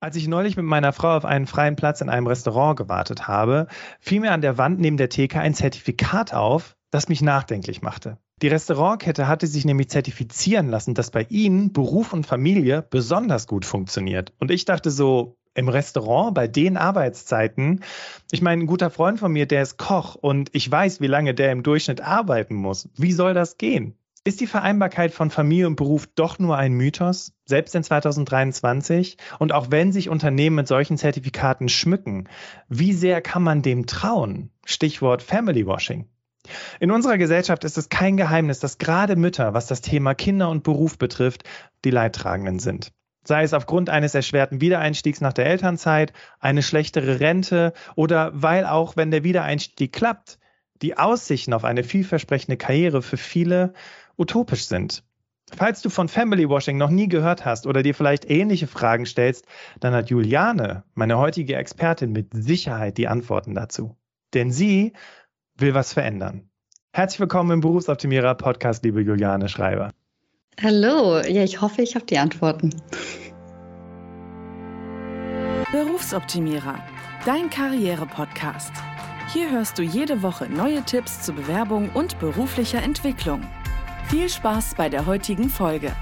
Als ich neulich mit meiner Frau auf einen freien Platz in einem Restaurant gewartet habe, fiel mir an der Wand neben der Theke ein Zertifikat auf, das mich nachdenklich machte. Die Restaurantkette hatte sich nämlich zertifizieren lassen, dass bei ihnen Beruf und Familie besonders gut funktioniert. Und ich dachte so, im Restaurant bei den Arbeitszeiten. Ich meine, ein guter Freund von mir, der ist Koch und ich weiß, wie lange der im Durchschnitt arbeiten muss. Wie soll das gehen? Ist die Vereinbarkeit von Familie und Beruf doch nur ein Mythos, selbst in 2023? Und auch wenn sich Unternehmen mit solchen Zertifikaten schmücken, wie sehr kann man dem trauen? Stichwort Family Washing. In unserer Gesellschaft ist es kein Geheimnis, dass gerade Mütter, was das Thema Kinder und Beruf betrifft, die Leidtragenden sind. Sei es aufgrund eines erschwerten Wiedereinstiegs nach der Elternzeit, eine schlechtere Rente oder weil auch, wenn der Wiedereinstieg klappt, die Aussichten auf eine vielversprechende Karriere für viele utopisch sind. Falls du von Family Washing noch nie gehört hast oder dir vielleicht ähnliche Fragen stellst, dann hat Juliane, meine heutige Expertin, mit Sicherheit die Antworten dazu. Denn sie will was verändern. Herzlich willkommen im Berufsoptimierer Podcast, liebe Juliane Schreiber. Hallo, ja, ich hoffe, ich habe die Antworten. Berufsoptimierer, dein Karriere-Podcast. Hier hörst du jede Woche neue Tipps zur Bewerbung und beruflicher Entwicklung. Viel Spaß bei der heutigen Folge.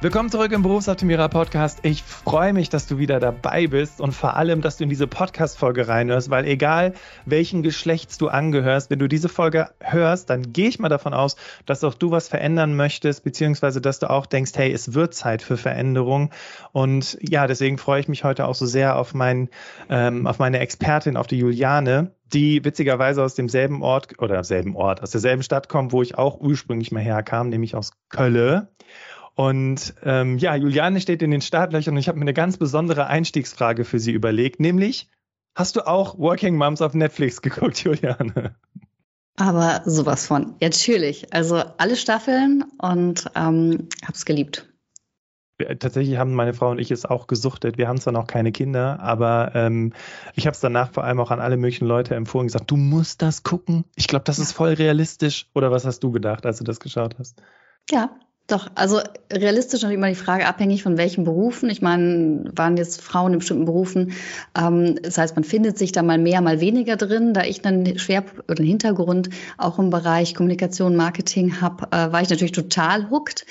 Willkommen zurück im Berufsoptimierer Podcast. Ich freue mich, dass du wieder dabei bist und vor allem, dass du in diese Podcast-Folge reinhörst, weil egal welchen Geschlechts du angehörst, wenn du diese Folge hörst, dann gehe ich mal davon aus, dass auch du was verändern möchtest, beziehungsweise dass du auch denkst, hey, es wird Zeit für Veränderung. Und ja, deswegen freue ich mich heute auch so sehr auf, mein, ähm, auf meine Expertin, auf die Juliane, die witzigerweise aus demselben Ort oder selben Ort, aus derselben Stadt kommt, wo ich auch ursprünglich mal herkam, nämlich aus Köln. Und ähm, ja, Juliane steht in den Startlöchern und ich habe mir eine ganz besondere Einstiegsfrage für sie überlegt, nämlich, hast du auch Working Moms auf Netflix geguckt, Juliane? Aber sowas von, natürlich. Also alle Staffeln und ähm, habe es geliebt. Tatsächlich haben meine Frau und ich es auch gesuchtet. Wir haben zwar noch keine Kinder, aber ähm, ich habe es danach vor allem auch an alle möglichen Leute empfohlen gesagt, du musst das gucken. Ich glaube, das ist voll realistisch. Oder was hast du gedacht, als du das geschaut hast? Ja, doch, also realistisch natürlich immer die Frage abhängig von welchen Berufen. Ich meine, waren jetzt Frauen in bestimmten Berufen. Ähm, das heißt, man findet sich da mal mehr, mal weniger drin. Da ich einen Schwer oder einen Hintergrund auch im Bereich Kommunikation, Marketing habe, äh, war ich natürlich total hooked.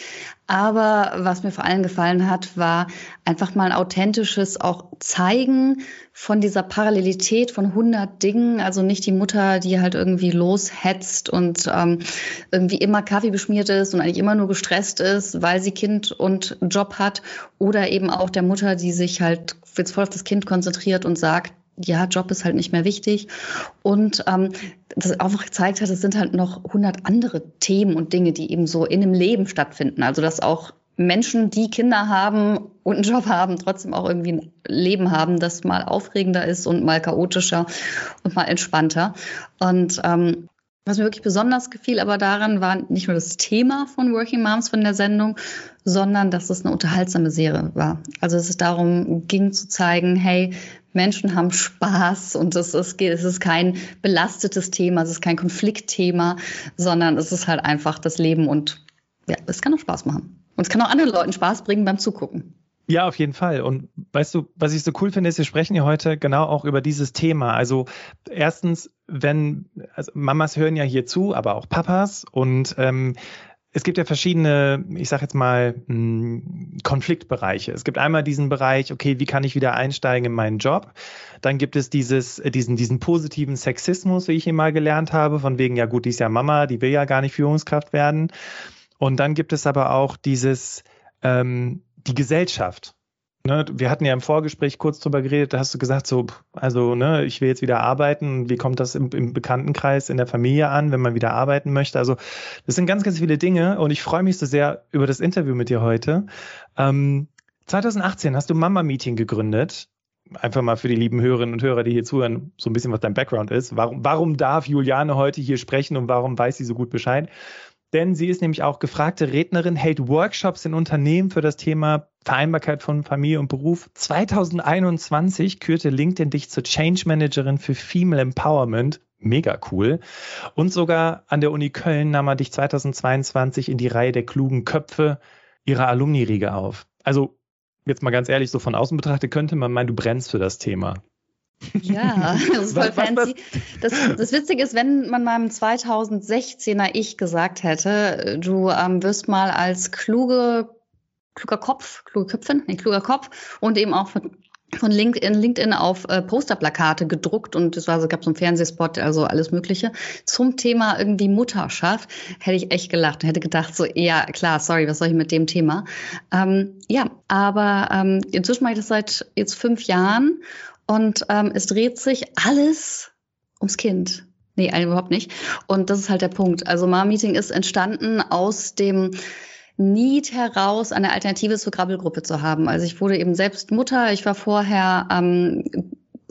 Aber was mir vor allem gefallen hat, war einfach mal ein authentisches auch zeigen von dieser Parallelität von 100 Dingen. Also nicht die Mutter, die halt irgendwie loshetzt und ähm, irgendwie immer Kaffee beschmiert ist und eigentlich immer nur gestresst ist, weil sie Kind und Job hat. Oder eben auch der Mutter, die sich halt jetzt voll auf das Kind konzentriert und sagt, ja, Job ist halt nicht mehr wichtig. Und ähm, das einfach gezeigt hat, es sind halt noch hundert andere Themen und Dinge, die eben so in einem Leben stattfinden. Also dass auch Menschen, die Kinder haben und einen Job haben, trotzdem auch irgendwie ein Leben haben, das mal aufregender ist und mal chaotischer und mal entspannter. Und ähm, was mir wirklich besonders gefiel aber daran, war nicht nur das Thema von Working Moms von der Sendung, sondern dass es eine unterhaltsame Serie war. Also dass es darum ging zu zeigen, hey, Menschen haben Spaß und es ist, es ist kein belastetes Thema, es ist kein Konfliktthema, sondern es ist halt einfach das Leben und ja, es kann auch Spaß machen. Und es kann auch anderen Leuten Spaß bringen beim Zugucken. Ja, auf jeden Fall. Und weißt du, was ich so cool finde, ist, wir sprechen ja heute genau auch über dieses Thema. Also erstens, wenn, also Mamas hören ja hier zu, aber auch Papas. Und ähm, es gibt ja verschiedene, ich sage jetzt mal, hm, Konfliktbereiche. Es gibt einmal diesen Bereich, okay, wie kann ich wieder einsteigen in meinen Job? Dann gibt es dieses, diesen, diesen positiven Sexismus, wie ich ihn mal gelernt habe, von wegen, ja gut, die ist ja Mama, die will ja gar nicht Führungskraft werden. Und dann gibt es aber auch dieses, ähm, die Gesellschaft. Ne, wir hatten ja im Vorgespräch kurz drüber geredet, da hast du gesagt, so, also, ne, ich will jetzt wieder arbeiten. Wie kommt das im, im, Bekanntenkreis, in der Familie an, wenn man wieder arbeiten möchte? Also, das sind ganz, ganz viele Dinge und ich freue mich so sehr über das Interview mit dir heute. Ähm, 2018 hast du Mama Meeting gegründet. Einfach mal für die lieben Hörerinnen und Hörer, die hier zuhören, so ein bisschen, was dein Background ist. Warum, warum darf Juliane heute hier sprechen und warum weiß sie so gut Bescheid? Denn sie ist nämlich auch gefragte Rednerin, hält Workshops in Unternehmen für das Thema Vereinbarkeit von Familie und Beruf. 2021 kürte LinkedIn dich zur Change Managerin für Female Empowerment. Mega cool. Und sogar an der Uni Köln nahm er dich 2022 in die Reihe der klugen Köpfe ihrer Alumni-Riege auf. Also jetzt mal ganz ehrlich, so von außen betrachtet, könnte man meinen, du brennst für das Thema. Ja, das ist voll fancy. Das, das Witzige ist, wenn man meinem 2016er Ich gesagt hätte, du ähm, wirst mal als kluge, kluger Kopf, kluge Köpfin, nee, kluger Kopf und eben auch von von LinkedIn, LinkedIn auf äh, Posterplakate gedruckt und es war so, gab so einen Fernsehspot, also alles Mögliche zum Thema irgendwie Mutterschaft. Hätte ich echt gelacht und hätte gedacht, so, ja, klar, sorry, was soll ich mit dem Thema? Ähm, ja, aber ähm, inzwischen mache ich das seit jetzt fünf Jahren und ähm, es dreht sich alles ums Kind. Nee, überhaupt nicht. Und das ist halt der Punkt. Also Mom Meeting ist entstanden aus dem Need heraus, eine Alternative zur Krabbelgruppe zu haben. Also ich wurde eben selbst Mutter. Ich war vorher ähm,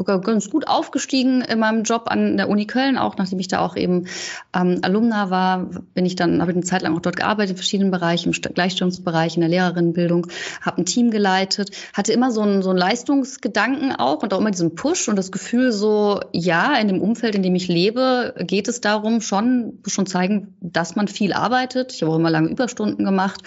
ganz gut aufgestiegen in meinem Job an der Uni Köln, auch nachdem ich da auch eben ähm, Alumna war, bin ich dann, habe ich eine Zeit lang auch dort gearbeitet in verschiedenen Bereichen, im Gleichstellungsbereich, in der Lehrerinnenbildung, habe ein Team geleitet, hatte immer so einen, so einen Leistungsgedanken auch und auch immer diesen Push und das Gefühl so, ja, in dem Umfeld, in dem ich lebe, geht es darum, schon, schon zeigen, dass man viel arbeitet. Ich habe auch immer lange Überstunden gemacht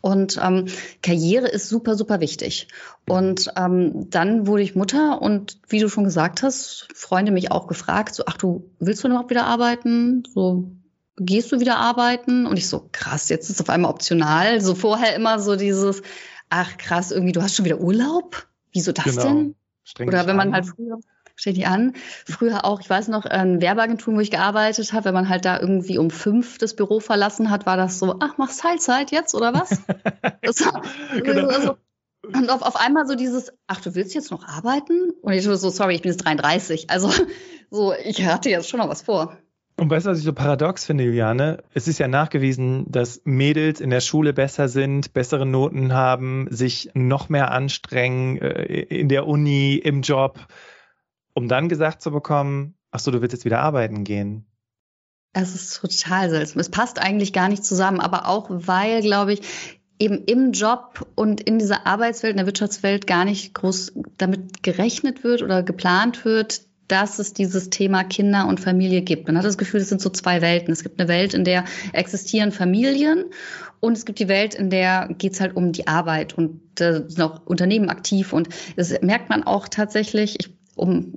und ähm, Karriere ist super, super wichtig. Und ähm, dann wurde ich Mutter und wie du schon gesagt hast, Freunde mich auch gefragt, so, ach du, willst du überhaupt wieder arbeiten? So, gehst du wieder arbeiten? Und ich so, krass, jetzt ist es auf einmal optional. So vorher immer so dieses, ach krass, irgendwie, du hast schon wieder Urlaub? Wieso das genau. denn? Streng Oder wenn man an. halt früher, steht die an. Früher auch, ich weiß noch, in Werbeagenturen, wo ich gearbeitet habe, wenn man halt da irgendwie um fünf das Büro verlassen hat, war das so, ach, machst Teilzeit jetzt oder was? das, genau. also, und auf, auf einmal so dieses, ach, du willst jetzt noch arbeiten? Und ich so, sorry, ich bin jetzt 33. Also, so, ich hatte jetzt schon noch was vor. Und weißt du, was ich so paradox finde, Juliane? Es ist ja nachgewiesen, dass Mädels in der Schule besser sind, bessere Noten haben, sich noch mehr anstrengen äh, in der Uni, im Job, um dann gesagt zu bekommen, ach so, du willst jetzt wieder arbeiten gehen. Es ist total seltsam. Es passt eigentlich gar nicht zusammen, aber auch weil, glaube ich, eben im Job und in dieser Arbeitswelt, in der Wirtschaftswelt gar nicht groß damit gerechnet wird oder geplant wird, dass es dieses Thema Kinder und Familie gibt. Man hat das Gefühl, es sind so zwei Welten. Es gibt eine Welt, in der existieren Familien und es gibt die Welt, in der geht es halt um die Arbeit und da sind auch Unternehmen aktiv und das merkt man auch tatsächlich, ich, um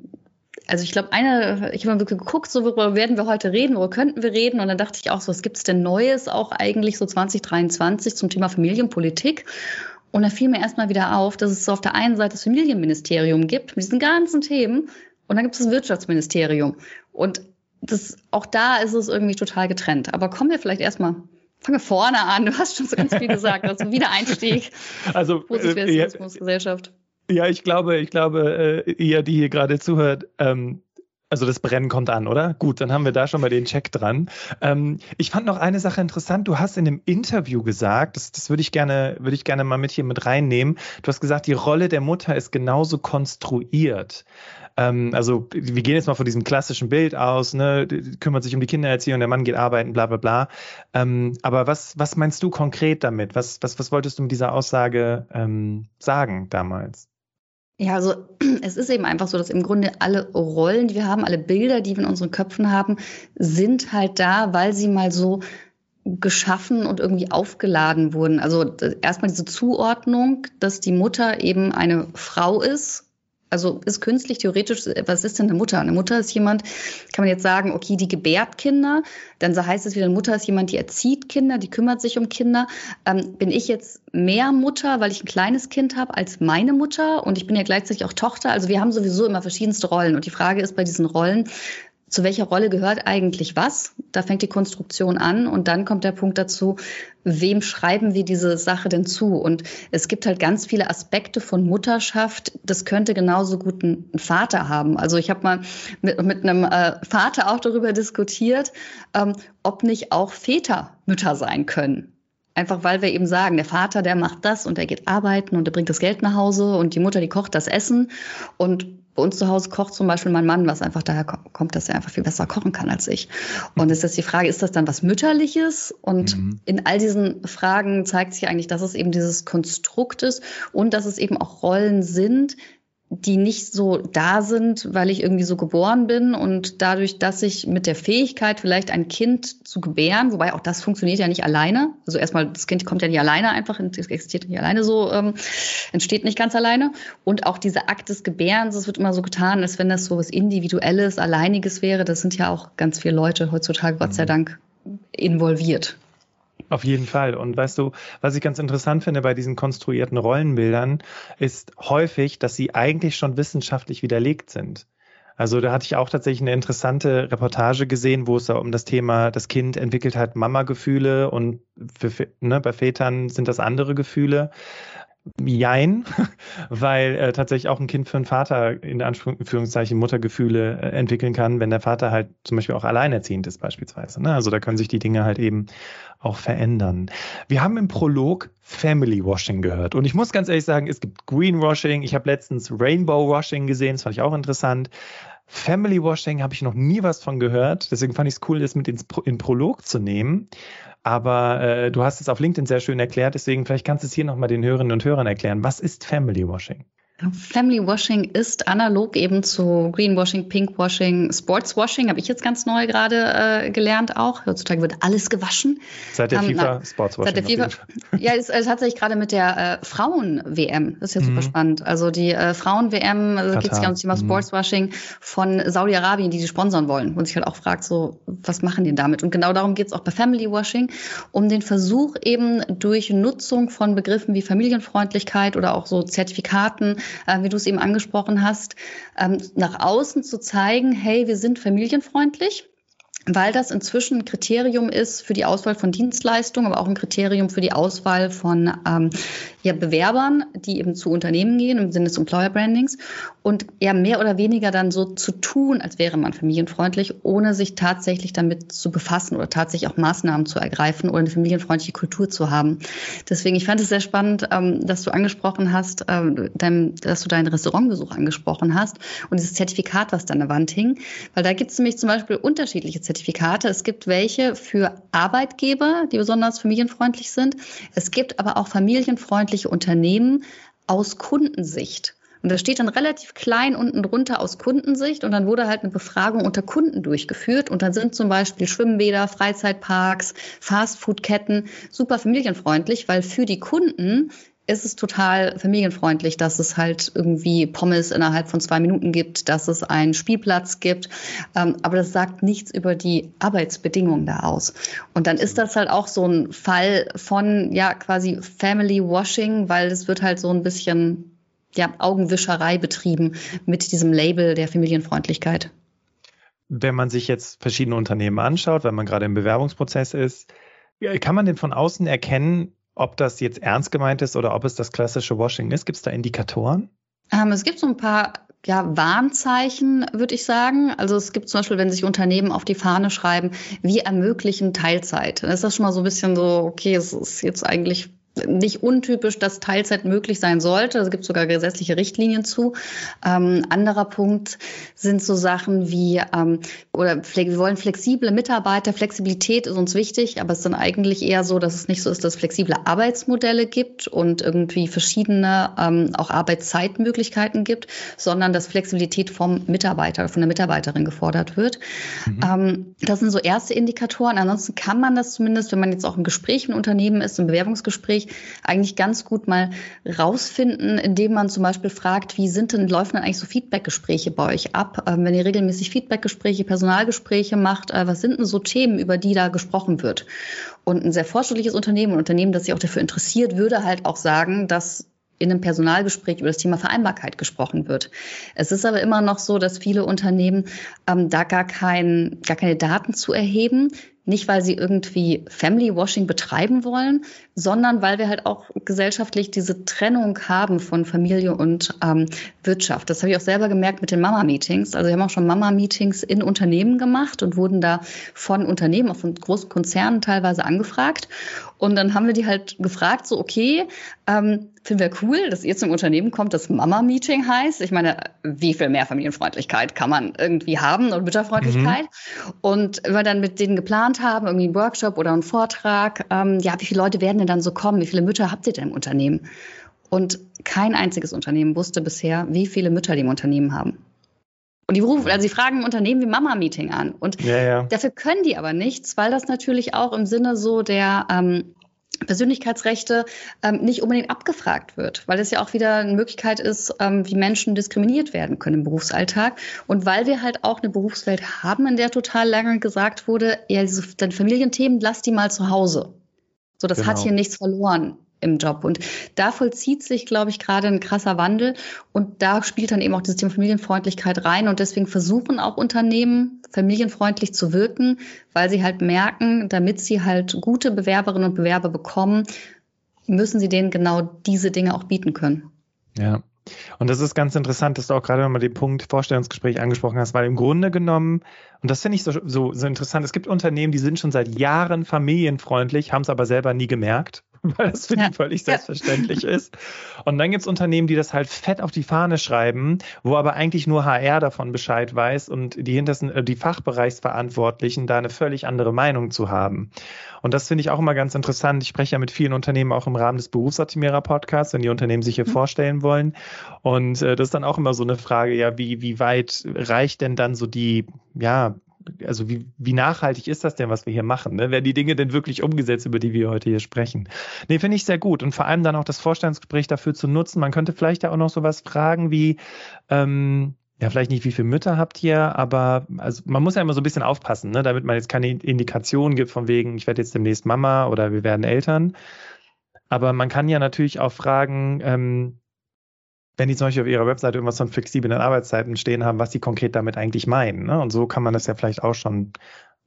also ich glaube, eine, ich habe mal geguckt, so worüber werden wir heute reden, worüber könnten wir reden? Und dann dachte ich auch so, was gibt es denn Neues auch eigentlich so 2023 zum Thema Familienpolitik? Und da fiel mir erstmal wieder auf, dass es so auf der einen Seite das Familienministerium gibt mit diesen ganzen Themen und dann gibt es das Wirtschaftsministerium. Und das, auch da ist es irgendwie total getrennt. Aber kommen wir vielleicht erstmal Fangen wir vorne an. Du hast schon so ganz viel gesagt. Also Wiedereinstieg. Also äh, Gesellschaft. Ja, ich glaube, ich glaube, äh, ihr, die hier gerade zuhört, ähm, also das Brennen kommt an, oder? Gut, dann haben wir da schon mal den Check dran. Ähm, ich fand noch eine Sache interessant. Du hast in einem Interview gesagt, das, das würde ich gerne, würde ich gerne mal mit hier mit reinnehmen. Du hast gesagt, die Rolle der Mutter ist genauso konstruiert. Ähm, also wir gehen jetzt mal von diesem klassischen Bild aus, ne, kümmert sich um die Kindererziehung, der Mann geht arbeiten, bla bla bla. Ähm, aber was, was meinst du konkret damit? Was, was, was wolltest du mit dieser Aussage ähm, sagen damals? Ja, also es ist eben einfach so, dass im Grunde alle Rollen, die wir haben, alle Bilder, die wir in unseren Köpfen haben, sind halt da, weil sie mal so geschaffen und irgendwie aufgeladen wurden. Also erstmal diese Zuordnung, dass die Mutter eben eine Frau ist also ist künstlich theoretisch, was ist denn eine Mutter? Eine Mutter ist jemand, kann man jetzt sagen, okay, die gebärt Kinder, dann so heißt es wieder, eine Mutter ist jemand, die erzieht Kinder, die kümmert sich um Kinder. Ähm, bin ich jetzt mehr Mutter, weil ich ein kleines Kind habe, als meine Mutter und ich bin ja gleichzeitig auch Tochter? Also wir haben sowieso immer verschiedenste Rollen und die Frage ist bei diesen Rollen, zu welcher Rolle gehört eigentlich was? Da fängt die Konstruktion an und dann kommt der Punkt dazu, wem schreiben wir diese Sache denn zu? Und es gibt halt ganz viele Aspekte von Mutterschaft. Das könnte genauso gut ein Vater haben. Also ich habe mal mit, mit einem äh, Vater auch darüber diskutiert, ähm, ob nicht auch Väter Mütter sein können. Einfach weil wir eben sagen, der Vater, der macht das und der geht arbeiten und der bringt das Geld nach Hause und die Mutter, die kocht das Essen. Und bei uns zu Hause kocht zum Beispiel mein Mann, was einfach daher kommt, dass er einfach viel besser kochen kann als ich. Und es ist die Frage, ist das dann was Mütterliches? Und mhm. in all diesen Fragen zeigt sich eigentlich, dass es eben dieses Konstrukt ist und dass es eben auch Rollen sind, die nicht so da sind, weil ich irgendwie so geboren bin und dadurch, dass ich mit der Fähigkeit, vielleicht ein Kind zu gebären, wobei auch das funktioniert ja nicht alleine. Also erstmal, das Kind kommt ja nicht alleine einfach, es existiert nicht alleine so, ähm, entsteht nicht ganz alleine. Und auch dieser Akt des Gebärens, das wird immer so getan, als wenn das so was Individuelles, Alleiniges wäre. Das sind ja auch ganz viele Leute heutzutage, Gott sei mhm. Dank, involviert. Auf jeden Fall. Und weißt du, was ich ganz interessant finde bei diesen konstruierten Rollenbildern, ist häufig, dass sie eigentlich schon wissenschaftlich widerlegt sind. Also da hatte ich auch tatsächlich eine interessante Reportage gesehen, wo es da um das Thema, das Kind entwickelt halt Mama-Gefühle und für, ne, bei Vätern sind das andere Gefühle. Jein, weil äh, tatsächlich auch ein Kind für einen Vater in Anführungszeichen Muttergefühle äh, entwickeln kann, wenn der Vater halt zum Beispiel auch alleinerziehend ist beispielsweise. Ne? Also da können sich die Dinge halt eben auch verändern. Wir haben im Prolog Family Washing gehört und ich muss ganz ehrlich sagen, es gibt Greenwashing. Ich habe letztens Rainbow Washing gesehen, das fand ich auch interessant. Family Washing habe ich noch nie was von gehört, deswegen fand ich es cool, das mit ins Pro in Prolog zu nehmen. Aber äh, du hast es auf LinkedIn sehr schön erklärt, deswegen vielleicht kannst du es hier nochmal den Hörerinnen und Hörern erklären. Was ist Family Washing? Family Washing ist analog eben zu Greenwashing, Pinkwashing, Sportswashing, habe ich jetzt ganz neu gerade äh, gelernt auch. Heutzutage wird alles gewaschen. Seit der ähm, FIFA Sportswashing. Seit der FIFA. Ja, ist äh, tatsächlich gerade mit der äh, Frauen-WM. Das ist ja super mhm. spannend. Also die äh, Frauen-WM, also geht es ja um das Thema mhm. Sportswashing von Saudi-Arabien, die sie sponsern wollen. Und sich halt auch fragt, so, was machen die damit? Und genau darum geht es auch bei Family Washing, um den Versuch eben durch Nutzung von Begriffen wie Familienfreundlichkeit oder auch so Zertifikaten äh, wie du es eben angesprochen hast, ähm, nach außen zu zeigen, hey, wir sind familienfreundlich weil das inzwischen ein Kriterium ist für die Auswahl von Dienstleistungen, aber auch ein Kriterium für die Auswahl von ähm, ja, Bewerbern, die eben zu Unternehmen gehen im Sinne des Employer Brandings und ja mehr oder weniger dann so zu tun, als wäre man familienfreundlich, ohne sich tatsächlich damit zu befassen oder tatsächlich auch Maßnahmen zu ergreifen oder eine familienfreundliche Kultur zu haben. Deswegen, ich fand es sehr spannend, ähm, dass du angesprochen hast, ähm, dein, dass du deinen Restaurantbesuch angesprochen hast und dieses Zertifikat, was da an der Wand hing, weil da gibt es nämlich zum Beispiel unterschiedliche Zertifikate. Es gibt welche für Arbeitgeber, die besonders familienfreundlich sind. Es gibt aber auch familienfreundliche Unternehmen aus Kundensicht. Und da steht dann relativ klein unten drunter aus Kundensicht und dann wurde halt eine Befragung unter Kunden durchgeführt und dann sind zum Beispiel Schwimmbäder, Freizeitparks, Fastfoodketten super familienfreundlich, weil für die Kunden ist es total familienfreundlich, dass es halt irgendwie Pommes innerhalb von zwei Minuten gibt, dass es einen Spielplatz gibt. Ähm, aber das sagt nichts über die Arbeitsbedingungen da aus. Und dann ist das halt auch so ein Fall von, ja, quasi Family Washing, weil es wird halt so ein bisschen, ja, Augenwischerei betrieben mit diesem Label der Familienfreundlichkeit. Wenn man sich jetzt verschiedene Unternehmen anschaut, wenn man gerade im Bewerbungsprozess ist, kann man denn von außen erkennen, ob das jetzt ernst gemeint ist oder ob es das klassische Washing ist? Gibt es da Indikatoren? Ähm, es gibt so ein paar ja, Warnzeichen, würde ich sagen. Also es gibt zum Beispiel, wenn sich Unternehmen auf die Fahne schreiben, wir ermöglichen Teilzeit. Dann ist das schon mal so ein bisschen so, okay, es ist jetzt eigentlich nicht untypisch, dass Teilzeit möglich sein sollte. Es gibt sogar gesetzliche Richtlinien zu. Ähm, anderer Punkt sind so Sachen wie, ähm, oder wir wollen flexible Mitarbeiter. Flexibilität ist uns wichtig, aber es ist dann eigentlich eher so, dass es nicht so ist, dass es flexible Arbeitsmodelle gibt und irgendwie verschiedene ähm, auch Arbeitszeitmöglichkeiten gibt, sondern dass Flexibilität vom Mitarbeiter, von der Mitarbeiterin gefordert wird. Mhm. Ähm, das sind so erste Indikatoren. Ansonsten kann man das zumindest, wenn man jetzt auch im Gespräch mit Unternehmen ist, im Bewerbungsgespräch, eigentlich ganz gut mal rausfinden, indem man zum Beispiel fragt, wie sind denn, laufen denn eigentlich so Feedbackgespräche bei euch ab? Ähm, wenn ihr regelmäßig Feedbackgespräche, Personalgespräche macht, äh, was sind denn so Themen, über die da gesprochen wird? Und ein sehr fortschrittliches Unternehmen, ein Unternehmen, das sich auch dafür interessiert, würde halt auch sagen, dass in einem Personalgespräch über das Thema Vereinbarkeit gesprochen wird. Es ist aber immer noch so, dass viele Unternehmen ähm, da gar, kein, gar keine Daten zu erheben, nicht, weil sie irgendwie Family Washing betreiben wollen, sondern weil wir halt auch gesellschaftlich diese Trennung haben von Familie und ähm, Wirtschaft. Das habe ich auch selber gemerkt mit den Mama-Meetings. Also wir haben auch schon Mama-Meetings in Unternehmen gemacht und wurden da von Unternehmen, auch von großen Konzernen teilweise angefragt. Und dann haben wir die halt gefragt, so, okay, ähm, finden wir cool, dass ihr zum Unternehmen kommt, das Mama-Meeting heißt. Ich meine, wie viel mehr Familienfreundlichkeit kann man irgendwie haben und Mütterfreundlichkeit? Mhm. Und wir dann mit denen geplant haben, irgendwie einen Workshop oder einen Vortrag, ähm, ja, wie viele Leute werden denn dann so kommen? Wie viele Mütter habt ihr denn im Unternehmen? Und kein einziges Unternehmen wusste bisher, wie viele Mütter die im Unternehmen haben. Und die rufen, also sie fragen Unternehmen wie Mama-Meeting an. Und ja, ja. dafür können die aber nichts, weil das natürlich auch im Sinne so der ähm, Persönlichkeitsrechte ähm, nicht unbedingt abgefragt wird, weil es ja auch wieder eine Möglichkeit ist, ähm, wie Menschen diskriminiert werden können im Berufsalltag. Und weil wir halt auch eine Berufswelt haben, in der total lange gesagt wurde, ja, diese, deine Familienthemen, lass die mal zu Hause. So, das genau. hat hier nichts verloren im Job. Und da vollzieht sich, glaube ich, gerade ein krasser Wandel. Und da spielt dann eben auch dieses Thema Familienfreundlichkeit rein. Und deswegen versuchen auch Unternehmen, familienfreundlich zu wirken, weil sie halt merken, damit sie halt gute Bewerberinnen und Bewerber bekommen, müssen sie denen genau diese Dinge auch bieten können. Ja. Und das ist ganz interessant, dass du auch gerade nochmal den Punkt Vorstellungsgespräch angesprochen hast, weil im Grunde genommen, und das finde ich so, so, so interessant, es gibt Unternehmen, die sind schon seit Jahren familienfreundlich, haben es aber selber nie gemerkt. weil das für ja. die völlig selbstverständlich ja. ist. Und dann gibt es Unternehmen, die das halt fett auf die Fahne schreiben, wo aber eigentlich nur HR davon Bescheid weiß und die hintersten, äh, die Fachbereichsverantwortlichen da eine völlig andere Meinung zu haben. Und das finde ich auch immer ganz interessant. Ich spreche ja mit vielen Unternehmen auch im Rahmen des Berufsoptimierer Podcasts, wenn die Unternehmen sich hier mhm. vorstellen wollen. Und äh, das ist dann auch immer so eine Frage, ja, wie, wie weit reicht denn dann so die, ja, also wie, wie nachhaltig ist das denn, was wir hier machen? Ne? Werden die Dinge denn wirklich umgesetzt, über die wir heute hier sprechen? Nee, finde ich sehr gut. Und vor allem dann auch das Vorstellungsgespräch dafür zu nutzen. Man könnte vielleicht ja auch noch sowas fragen wie, ähm, ja, vielleicht nicht, wie viele Mütter habt ihr, aber also man muss ja immer so ein bisschen aufpassen, ne, damit man jetzt keine Indikation gibt von wegen, ich werde jetzt demnächst Mama oder wir werden Eltern. Aber man kann ja natürlich auch fragen, ähm, wenn die zum Beispiel auf ihrer Webseite irgendwas von flexiblen Arbeitszeiten stehen haben, was sie konkret damit eigentlich meinen. Ne? Und so kann man das ja vielleicht auch schon ein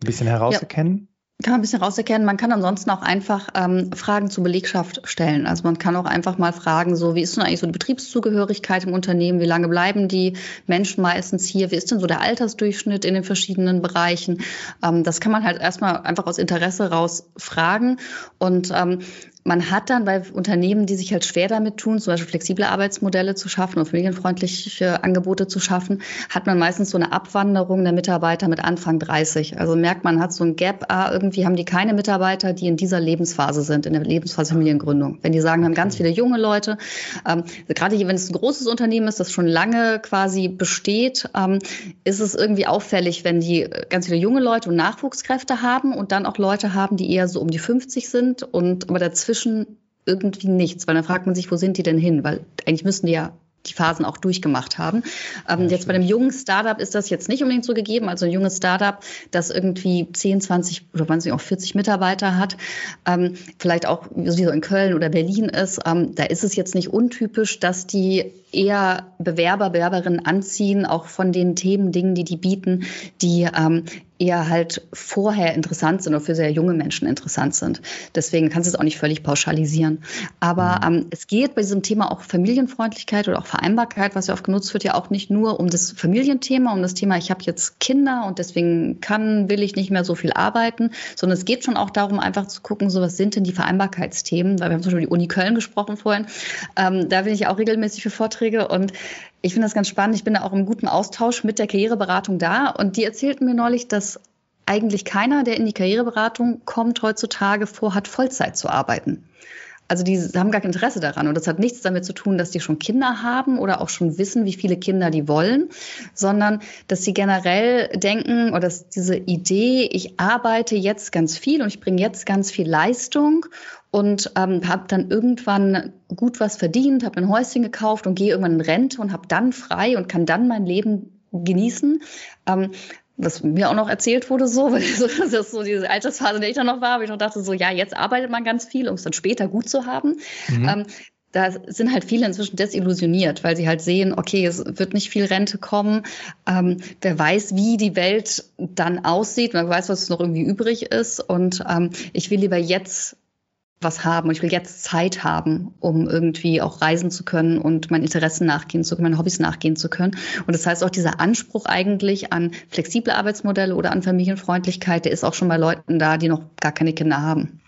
bisschen herauserkennen. Ja. Kann man ein bisschen rauserkennen. Man kann ansonsten auch einfach ähm, Fragen zur Belegschaft stellen. Also man kann auch einfach mal fragen, so wie ist denn eigentlich so die Betriebszugehörigkeit im Unternehmen? Wie lange bleiben die Menschen meistens hier? Wie ist denn so der Altersdurchschnitt in den verschiedenen Bereichen? Ähm, das kann man halt erstmal einfach aus Interesse raus fragen. Und ähm, man hat dann bei Unternehmen, die sich halt schwer damit tun, zum Beispiel flexible Arbeitsmodelle zu schaffen und familienfreundliche Angebote zu schaffen, hat man meistens so eine Abwanderung der Mitarbeiter mit Anfang 30. Also merkt man, hat so ein Gap, ah, irgendwie haben die keine Mitarbeiter, die in dieser Lebensphase sind, in der Lebensphase Familiengründung. Wenn die sagen, haben ganz viele junge Leute, ähm, gerade wenn es ein großes Unternehmen ist, das schon lange quasi besteht, ähm, ist es irgendwie auffällig, wenn die ganz viele junge Leute und Nachwuchskräfte haben und dann auch Leute haben, die eher so um die 50 sind und aber dazwischen dazwischen irgendwie nichts, weil dann fragt man sich, wo sind die denn hin? Weil eigentlich müssten die ja die Phasen auch durchgemacht haben. Ähm, jetzt bei einem jungen Startup ist das jetzt nicht unbedingt so gegeben. Also ein junges Startup, das irgendwie 10, 20 oder manchmal auch 40 Mitarbeiter hat, ähm, vielleicht auch wie so in Köln oder Berlin ist, ähm, da ist es jetzt nicht untypisch, dass die eher Bewerber, Bewerberinnen anziehen, auch von den Themen, Dingen, die die bieten, die ähm, eher halt vorher interessant sind oder für sehr junge Menschen interessant sind. Deswegen kannst du es auch nicht völlig pauschalisieren. Aber mhm. ähm, es geht bei diesem Thema auch Familienfreundlichkeit oder auch Vereinbarkeit, was ja oft genutzt wird, ja auch nicht nur um das Familienthema, um das Thema, ich habe jetzt Kinder und deswegen kann, will ich nicht mehr so viel arbeiten, sondern es geht schon auch darum, einfach zu gucken, so was sind denn die Vereinbarkeitsthemen, weil wir haben zum Beispiel die Uni Köln gesprochen vorhin. Ähm, da bin ich auch regelmäßig für Vorträge und ich finde das ganz spannend. Ich bin da auch im guten Austausch mit der Karriereberatung da. Und die erzählten mir neulich, dass eigentlich keiner, der in die Karriereberatung kommt, heutzutage vorhat, Vollzeit zu arbeiten. Also die haben gar kein Interesse daran. Und das hat nichts damit zu tun, dass die schon Kinder haben oder auch schon wissen, wie viele Kinder die wollen, sondern dass sie generell denken oder dass diese Idee, ich arbeite jetzt ganz viel und ich bringe jetzt ganz viel Leistung und ähm, habe dann irgendwann gut was verdient, habe ein Häuschen gekauft und gehe irgendwann in Rente und habe dann frei und kann dann mein Leben genießen. Ähm, was mir auch noch erzählt wurde, so, weil das ist so diese Altersphase, in der ich dann noch war, wo ich noch dachte, so, ja, jetzt arbeitet man ganz viel, um es dann später gut zu haben. Mhm. Ähm, da sind halt viele inzwischen desillusioniert, weil sie halt sehen, okay, es wird nicht viel Rente kommen. Ähm, wer weiß, wie die Welt dann aussieht, wer weiß, was noch irgendwie übrig ist. Und ähm, ich will lieber jetzt was haben und ich will jetzt Zeit haben, um irgendwie auch reisen zu können und meinen Interessen nachgehen zu können, meinen Hobbys nachgehen zu können. Und das heißt auch dieser Anspruch eigentlich an flexible Arbeitsmodelle oder an Familienfreundlichkeit, der ist auch schon bei Leuten da, die noch gar keine Kinder haben.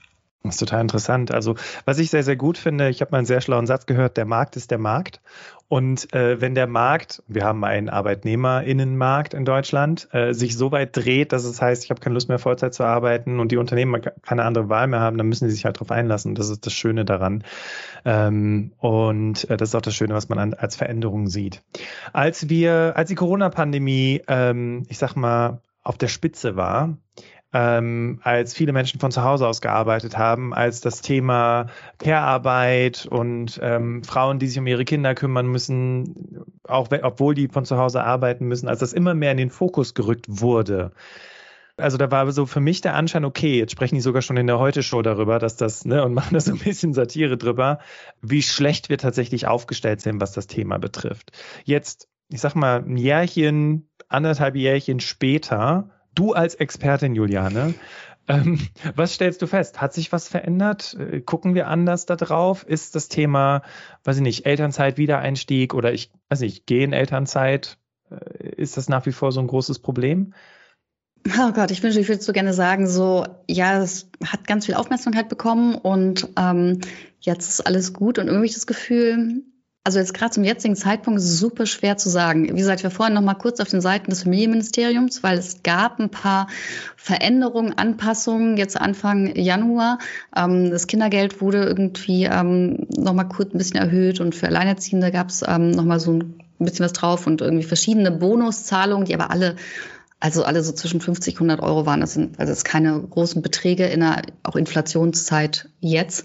Das ist total interessant. Also, was ich sehr, sehr gut finde, ich habe mal einen sehr schlauen Satz gehört, der Markt ist der Markt. Und äh, wenn der Markt, wir haben einen Arbeitnehmerinnenmarkt in Deutschland, äh, sich so weit dreht, dass es heißt, ich habe keine Lust mehr Vollzeit zu arbeiten und die Unternehmen keine andere Wahl mehr haben, dann müssen sie sich halt darauf einlassen. Das ist das Schöne daran. Ähm, und äh, das ist auch das Schöne, was man an, als Veränderung sieht. Als wir, als die Corona-Pandemie, ähm, ich sag mal, auf der Spitze war, ähm, als viele Menschen von zu Hause aus gearbeitet haben, als das Thema Care-Arbeit und ähm, Frauen, die sich um ihre Kinder kümmern müssen, auch obwohl die von zu Hause arbeiten müssen, als das immer mehr in den Fokus gerückt wurde. Also da war so für mich der Anschein, okay, jetzt sprechen die sogar schon in der Heute-Show darüber, dass das, ne, und machen da so ein bisschen Satire drüber, wie schlecht wir tatsächlich aufgestellt sind, was das Thema betrifft. Jetzt, ich sag mal, ein Jährchen, anderthalb Jährchen später Du als Expertin, Juliane, ähm, was stellst du fest? Hat sich was verändert? Äh, gucken wir anders da drauf? Ist das Thema, weiß ich nicht, Elternzeit, Wiedereinstieg oder ich weiß nicht, gehe in Elternzeit? Äh, ist das nach wie vor so ein großes Problem? Oh Gott, ich wünsche, ich würde so gerne sagen, so, ja, es hat ganz viel Aufmerksamkeit bekommen und ähm, jetzt ist alles gut und irgendwie das Gefühl, also jetzt gerade zum jetzigen Zeitpunkt ist super schwer zu sagen. Wie gesagt, war vorhin noch mal kurz auf den Seiten des Familienministeriums, weil es gab ein paar Veränderungen, Anpassungen jetzt Anfang Januar. Ähm, das Kindergeld wurde irgendwie ähm, noch mal kurz ein bisschen erhöht und für Alleinerziehende gab es ähm, noch mal so ein bisschen was drauf und irgendwie verschiedene Bonuszahlungen, die aber alle also alle so zwischen 50 und 100 Euro waren. Das sind also das keine großen Beträge in der auch Inflationszeit jetzt.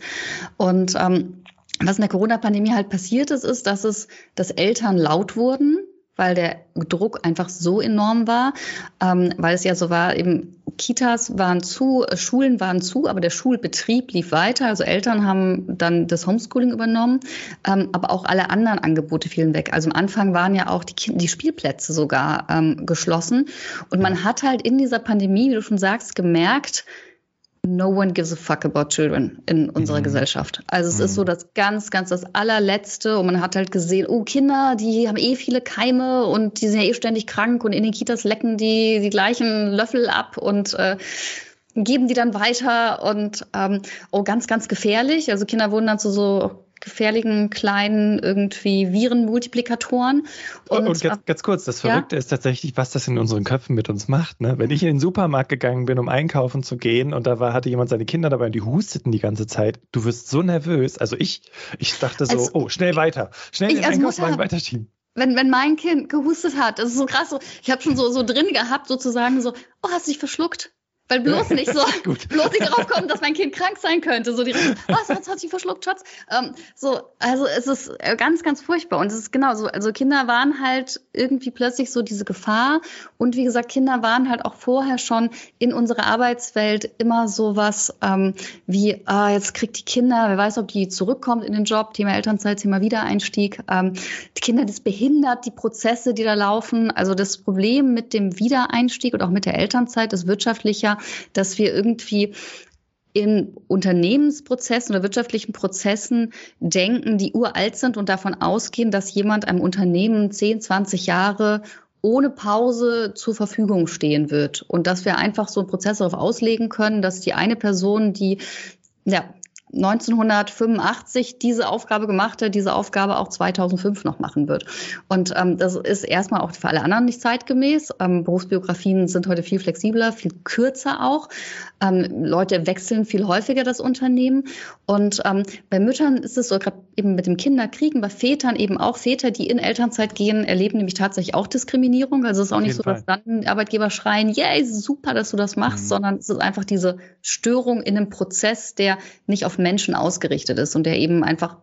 Und ähm, was in der Corona-Pandemie halt passiert ist, ist, dass es, dass Eltern laut wurden, weil der Druck einfach so enorm war, ähm, weil es ja so war, eben Kitas waren zu, Schulen waren zu, aber der Schulbetrieb lief weiter. Also Eltern haben dann das Homeschooling übernommen, ähm, aber auch alle anderen Angebote fielen weg. Also am Anfang waren ja auch die, die Spielplätze sogar ähm, geschlossen. Und man hat halt in dieser Pandemie, wie du schon sagst, gemerkt, no one gives a fuck about children in unserer mhm. Gesellschaft. Also es mhm. ist so das ganz, ganz das allerletzte und man hat halt gesehen, oh Kinder, die haben eh viele Keime und die sind ja eh ständig krank und in den Kitas lecken die die gleichen Löffel ab und äh, geben die dann weiter und ähm, oh ganz, ganz gefährlich. Also Kinder wurden dann zu so gefährlichen kleinen irgendwie Virenmultiplikatoren. Und, und ganz, ganz, kurz, das Verrückte ja? ist tatsächlich, was das in unseren Köpfen mit uns macht. Ne? Wenn ich in den Supermarkt gegangen bin, um einkaufen zu gehen und da war, hatte jemand seine Kinder dabei und die husteten die ganze Zeit, du wirst so nervös. Also ich, ich dachte so, also, oh, schnell weiter, schnell den Einkaufswagen weiterschieben wenn, wenn mein Kind gehustet hat, das ist so krass, so, ich habe schon so, so drin gehabt, sozusagen so, oh, hast du dich verschluckt? Weil bloß nicht so, bloß nicht darauf kommen, dass mein Kind krank sein könnte. So direkt, was, was hat sie verschluckt, Schatz? Ähm, so, also es ist äh, ganz, ganz furchtbar. Und es ist genau so, also Kinder waren halt irgendwie plötzlich so diese Gefahr. Und wie gesagt, Kinder waren halt auch vorher schon in unserer Arbeitswelt immer so was ähm, wie, ah, jetzt kriegt die Kinder, wer weiß, ob die zurückkommt in den Job, Thema Elternzeit, Thema Wiedereinstieg. Ähm, die Kinder, das behindert die Prozesse, die da laufen. Also das Problem mit dem Wiedereinstieg und auch mit der Elternzeit ist wirtschaftlicher dass wir irgendwie in Unternehmensprozessen oder wirtschaftlichen Prozessen denken, die uralt sind und davon ausgehen, dass jemand einem Unternehmen 10, 20 Jahre ohne Pause zur Verfügung stehen wird. Und dass wir einfach so einen Prozess darauf auslegen können, dass die eine Person, die ja, 1985 diese Aufgabe gemacht hat, diese Aufgabe auch 2005 noch machen wird. Und ähm, das ist erstmal auch für alle anderen nicht zeitgemäß. Ähm, Berufsbiografien sind heute viel flexibler, viel kürzer auch. Ähm, Leute wechseln viel häufiger das Unternehmen. Und ähm, bei Müttern ist es so, gerade eben mit dem Kinderkriegen, bei Vätern eben auch Väter, die in Elternzeit gehen, erleben nämlich tatsächlich auch Diskriminierung. Also es ist auch nicht so, Fall. dass dann Arbeitgeber schreien, yay, super, dass du das machst, mhm. sondern es ist einfach diese Störung in einem Prozess, der nicht auf Menschen ausgerichtet ist und der eben einfach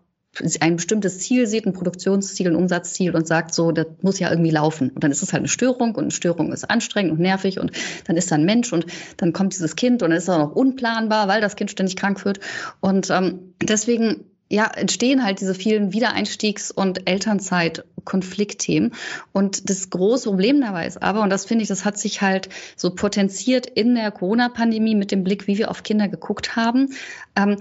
ein bestimmtes Ziel sieht, ein Produktionsziel, ein Umsatzziel und sagt so, das muss ja irgendwie laufen. Und dann ist es halt eine Störung und eine Störung ist anstrengend und nervig und dann ist da ein Mensch und dann kommt dieses Kind und dann ist es auch noch unplanbar, weil das Kind ständig krank wird. Und ähm, deswegen ja, entstehen halt diese vielen Wiedereinstiegs- und Elternzeit-Konfliktthemen. Und das große Problem dabei ist aber, und das finde ich, das hat sich halt so potenziert in der Corona-Pandemie mit dem Blick, wie wir auf Kinder geguckt haben, ähm,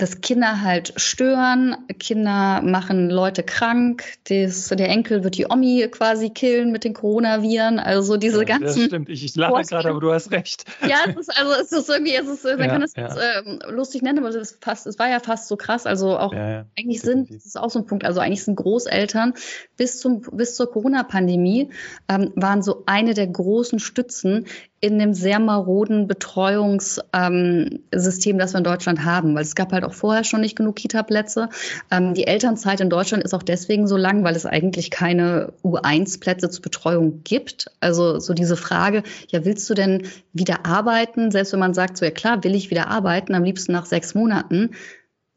dass Kinder halt stören, Kinder machen Leute krank, das, der Enkel wird die Omi quasi killen mit den Coronaviren, also diese ja, ganzen. Das stimmt, ich, ich lache gerade, aber du hast recht. Ja, es ist also es ist irgendwie, es ist, man ja, kann es ja. äh, lustig nennen, aber es, fast, es war ja fast so krass. Also auch eigentlich sind, das ist auch so ein Punkt, also eigentlich sind Großeltern bis zum bis zur Corona-Pandemie ähm, waren so eine der großen Stützen in dem sehr maroden Betreuungssystem, ähm, das wir in Deutschland haben, weil es gab halt auch vorher schon nicht genug Kita-Plätze. Ähm, die Elternzeit in Deutschland ist auch deswegen so lang, weil es eigentlich keine U1-Plätze zur Betreuung gibt. Also so diese Frage, ja, willst du denn wieder arbeiten? Selbst wenn man sagt, so ja klar, will ich wieder arbeiten, am liebsten nach sechs Monaten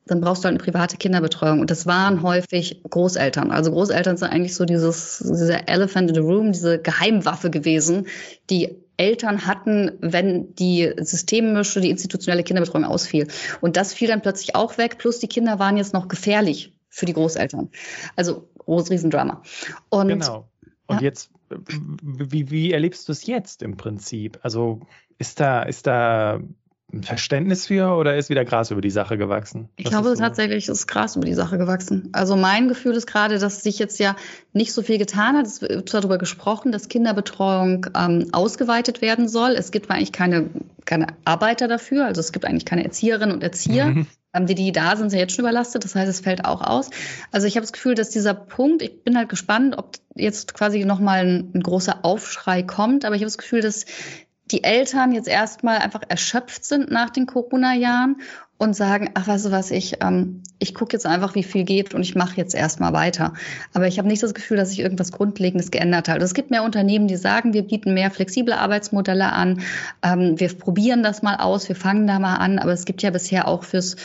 dann brauchst du halt eine private Kinderbetreuung. Und das waren häufig Großeltern. Also Großeltern sind eigentlich so dieses, dieser Elephant in the Room, diese Geheimwaffe gewesen, die Eltern hatten, wenn die systemische, die institutionelle Kinderbetreuung ausfiel. Und das fiel dann plötzlich auch weg, plus die Kinder waren jetzt noch gefährlich für die Großeltern. Also groß Riesendrama. Und, genau. Und ja. jetzt, wie, wie erlebst du es jetzt im Prinzip? Also ist da, ist da ein Verständnis für oder ist wieder Gras über die Sache gewachsen? Ich Was glaube ist tatsächlich ist Gras über die Sache gewachsen. Also mein Gefühl ist gerade, dass sich jetzt ja nicht so viel getan hat. Es wird darüber gesprochen, dass Kinderbetreuung ähm, ausgeweitet werden soll. Es gibt eigentlich keine, keine Arbeiter dafür. Also es gibt eigentlich keine Erzieherinnen und Erzieher. Mhm. Ähm, die, die da sind, sind jetzt schon überlastet. Das heißt, es fällt auch aus. Also ich habe das Gefühl, dass dieser Punkt, ich bin halt gespannt, ob jetzt quasi nochmal ein, ein großer Aufschrei kommt. Aber ich habe das Gefühl, dass die Eltern jetzt erstmal einfach erschöpft sind nach den Corona-Jahren und sagen, ach, weißt du was, ich, ähm, ich gucke jetzt einfach, wie viel geht und ich mache jetzt erstmal weiter. Aber ich habe nicht das Gefühl, dass sich irgendwas Grundlegendes geändert hat. Es gibt mehr Unternehmen, die sagen, wir bieten mehr flexible Arbeitsmodelle an, ähm, wir probieren das mal aus, wir fangen da mal an, aber es gibt ja bisher auch fürs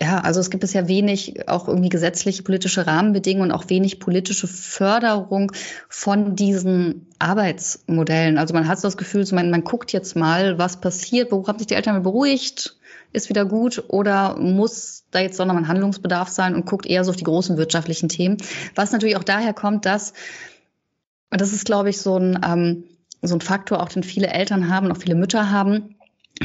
ja, also es gibt bisher wenig auch irgendwie gesetzliche politische Rahmenbedingungen und auch wenig politische Förderung von diesen Arbeitsmodellen. Also man hat so das Gefühl, so man, man guckt jetzt mal, was passiert, haben sich die Eltern beruhigt, ist wieder gut oder muss da jetzt doch nochmal ein Handlungsbedarf sein und guckt eher so auf die großen wirtschaftlichen Themen. Was natürlich auch daher kommt, dass, und das ist, glaube ich, so ein, ähm, so ein Faktor, auch den viele Eltern haben, auch viele Mütter haben,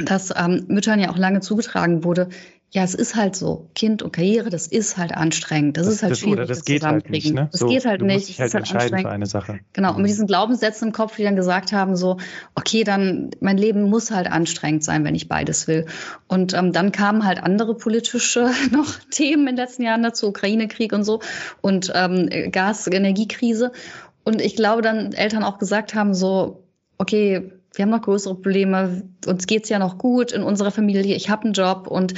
dass ähm, Müttern ja auch lange zugetragen wurde, ja, es ist halt so. Kind und Karriere, das ist halt anstrengend. Das, das ist halt das, schwierig. Oder das geht halt nicht, ne? Das so, geht halt nicht. Musst dich halt, halt entscheiden für eine Sache. Genau. Und mit mhm. diesen Glaubenssätzen im Kopf, die dann gesagt haben, so, okay, dann, mein Leben muss halt anstrengend sein, wenn ich beides will. Und ähm, dann kamen halt andere politische noch Themen in den letzten Jahren dazu, Ukraine-Krieg und so und ähm, Gas-, Energiekrise. Und ich glaube, dann Eltern auch gesagt haben, so, okay, wir haben noch größere Probleme, uns geht's ja noch gut in unserer Familie, ich habe einen Job und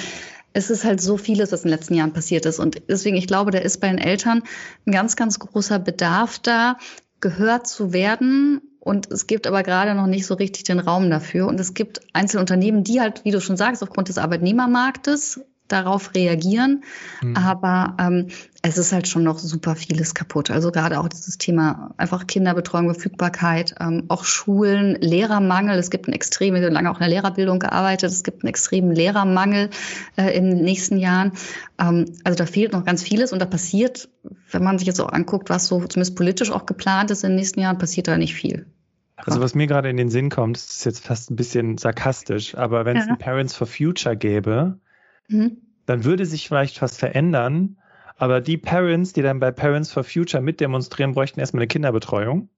es ist halt so vieles, was in den letzten Jahren passiert ist. Und deswegen, ich glaube, da ist bei den Eltern ein ganz, ganz großer Bedarf da, gehört zu werden. Und es gibt aber gerade noch nicht so richtig den Raum dafür. Und es gibt einzelne Unternehmen, die halt, wie du schon sagst, aufgrund des Arbeitnehmermarktes darauf reagieren. Mhm. Aber ähm, es ist halt schon noch super vieles kaputt. Also gerade auch dieses Thema einfach Kinderbetreuung, Verfügbarkeit, ähm, auch Schulen, Lehrermangel. Es gibt einen extremen, ich habe lange auch in der Lehrerbildung gearbeitet. Es gibt einen extremen Lehrermangel äh, in den nächsten Jahren. Ähm, also da fehlt noch ganz vieles und da passiert, wenn man sich jetzt auch anguckt, was so zumindest politisch auch geplant ist in den nächsten Jahren, passiert da nicht viel. Also was mir gerade in den Sinn kommt, ist jetzt fast ein bisschen sarkastisch, aber wenn es ja. ein Parents for Future gäbe, mhm. dann würde sich vielleicht was verändern. Aber die Parents, die dann bei Parents for Future mitdemonstrieren, bräuchten erstmal eine Kinderbetreuung.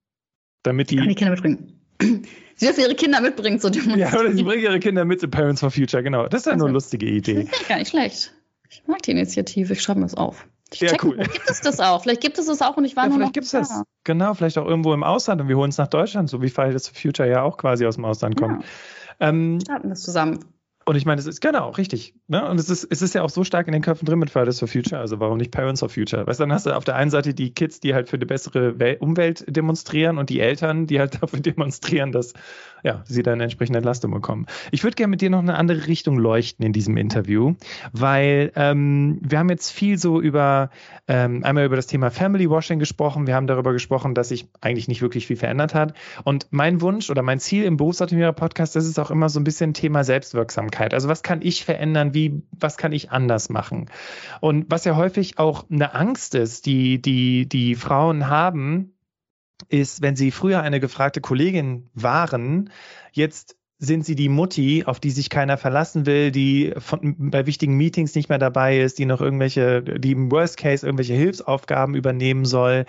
Damit die. die Kinderbetreuung. Sie dürfen ihre Kinder mitbringen zu dem. Ja, oder sie bringen ihre Kinder mit zu Parents for Future, genau. Das ist ja also, eine lustige Idee. Gar nicht schlecht. Ich mag die Initiative, ich schreibe mir das auf. Ich ja, cool. Vielleicht gibt es das auch. Vielleicht gibt es das auch und ich war ja, nur vielleicht gibt es das. Genau, vielleicht auch irgendwo im Ausland und wir holen es nach Deutschland, so wie Fridays for Future ja auch quasi aus dem Ausland kommt. Ja. Ähm, Starten das zusammen. Und ich meine, es ist genau richtig. Ne? Und es ist, es ist ja auch so stark in den Köpfen drin mit Fridays for Future. Also warum nicht Parents for Future? Weißt du, dann hast du auf der einen Seite die Kids, die halt für eine bessere Wel Umwelt demonstrieren und die Eltern, die halt dafür demonstrieren, dass ja, sie dann entsprechende Entlastung bekommen. Ich würde gerne mit dir noch eine andere Richtung leuchten in diesem Interview, weil ähm, wir haben jetzt viel so über ähm, einmal über das Thema Family Washing gesprochen. Wir haben darüber gesprochen, dass sich eigentlich nicht wirklich viel verändert hat. Und mein Wunsch oder mein Ziel im Berufsoptimierer Podcast, das ist auch immer so ein bisschen Thema Selbstwirksamkeit. Also was kann ich verändern? Wie, was kann ich anders machen? Und was ja häufig auch eine Angst ist, die, die, die Frauen haben, ist, wenn sie früher eine gefragte Kollegin waren, jetzt sind sie die Mutti, auf die sich keiner verlassen will, die von, bei wichtigen Meetings nicht mehr dabei ist, die noch irgendwelche, die im Worst Case irgendwelche Hilfsaufgaben übernehmen soll.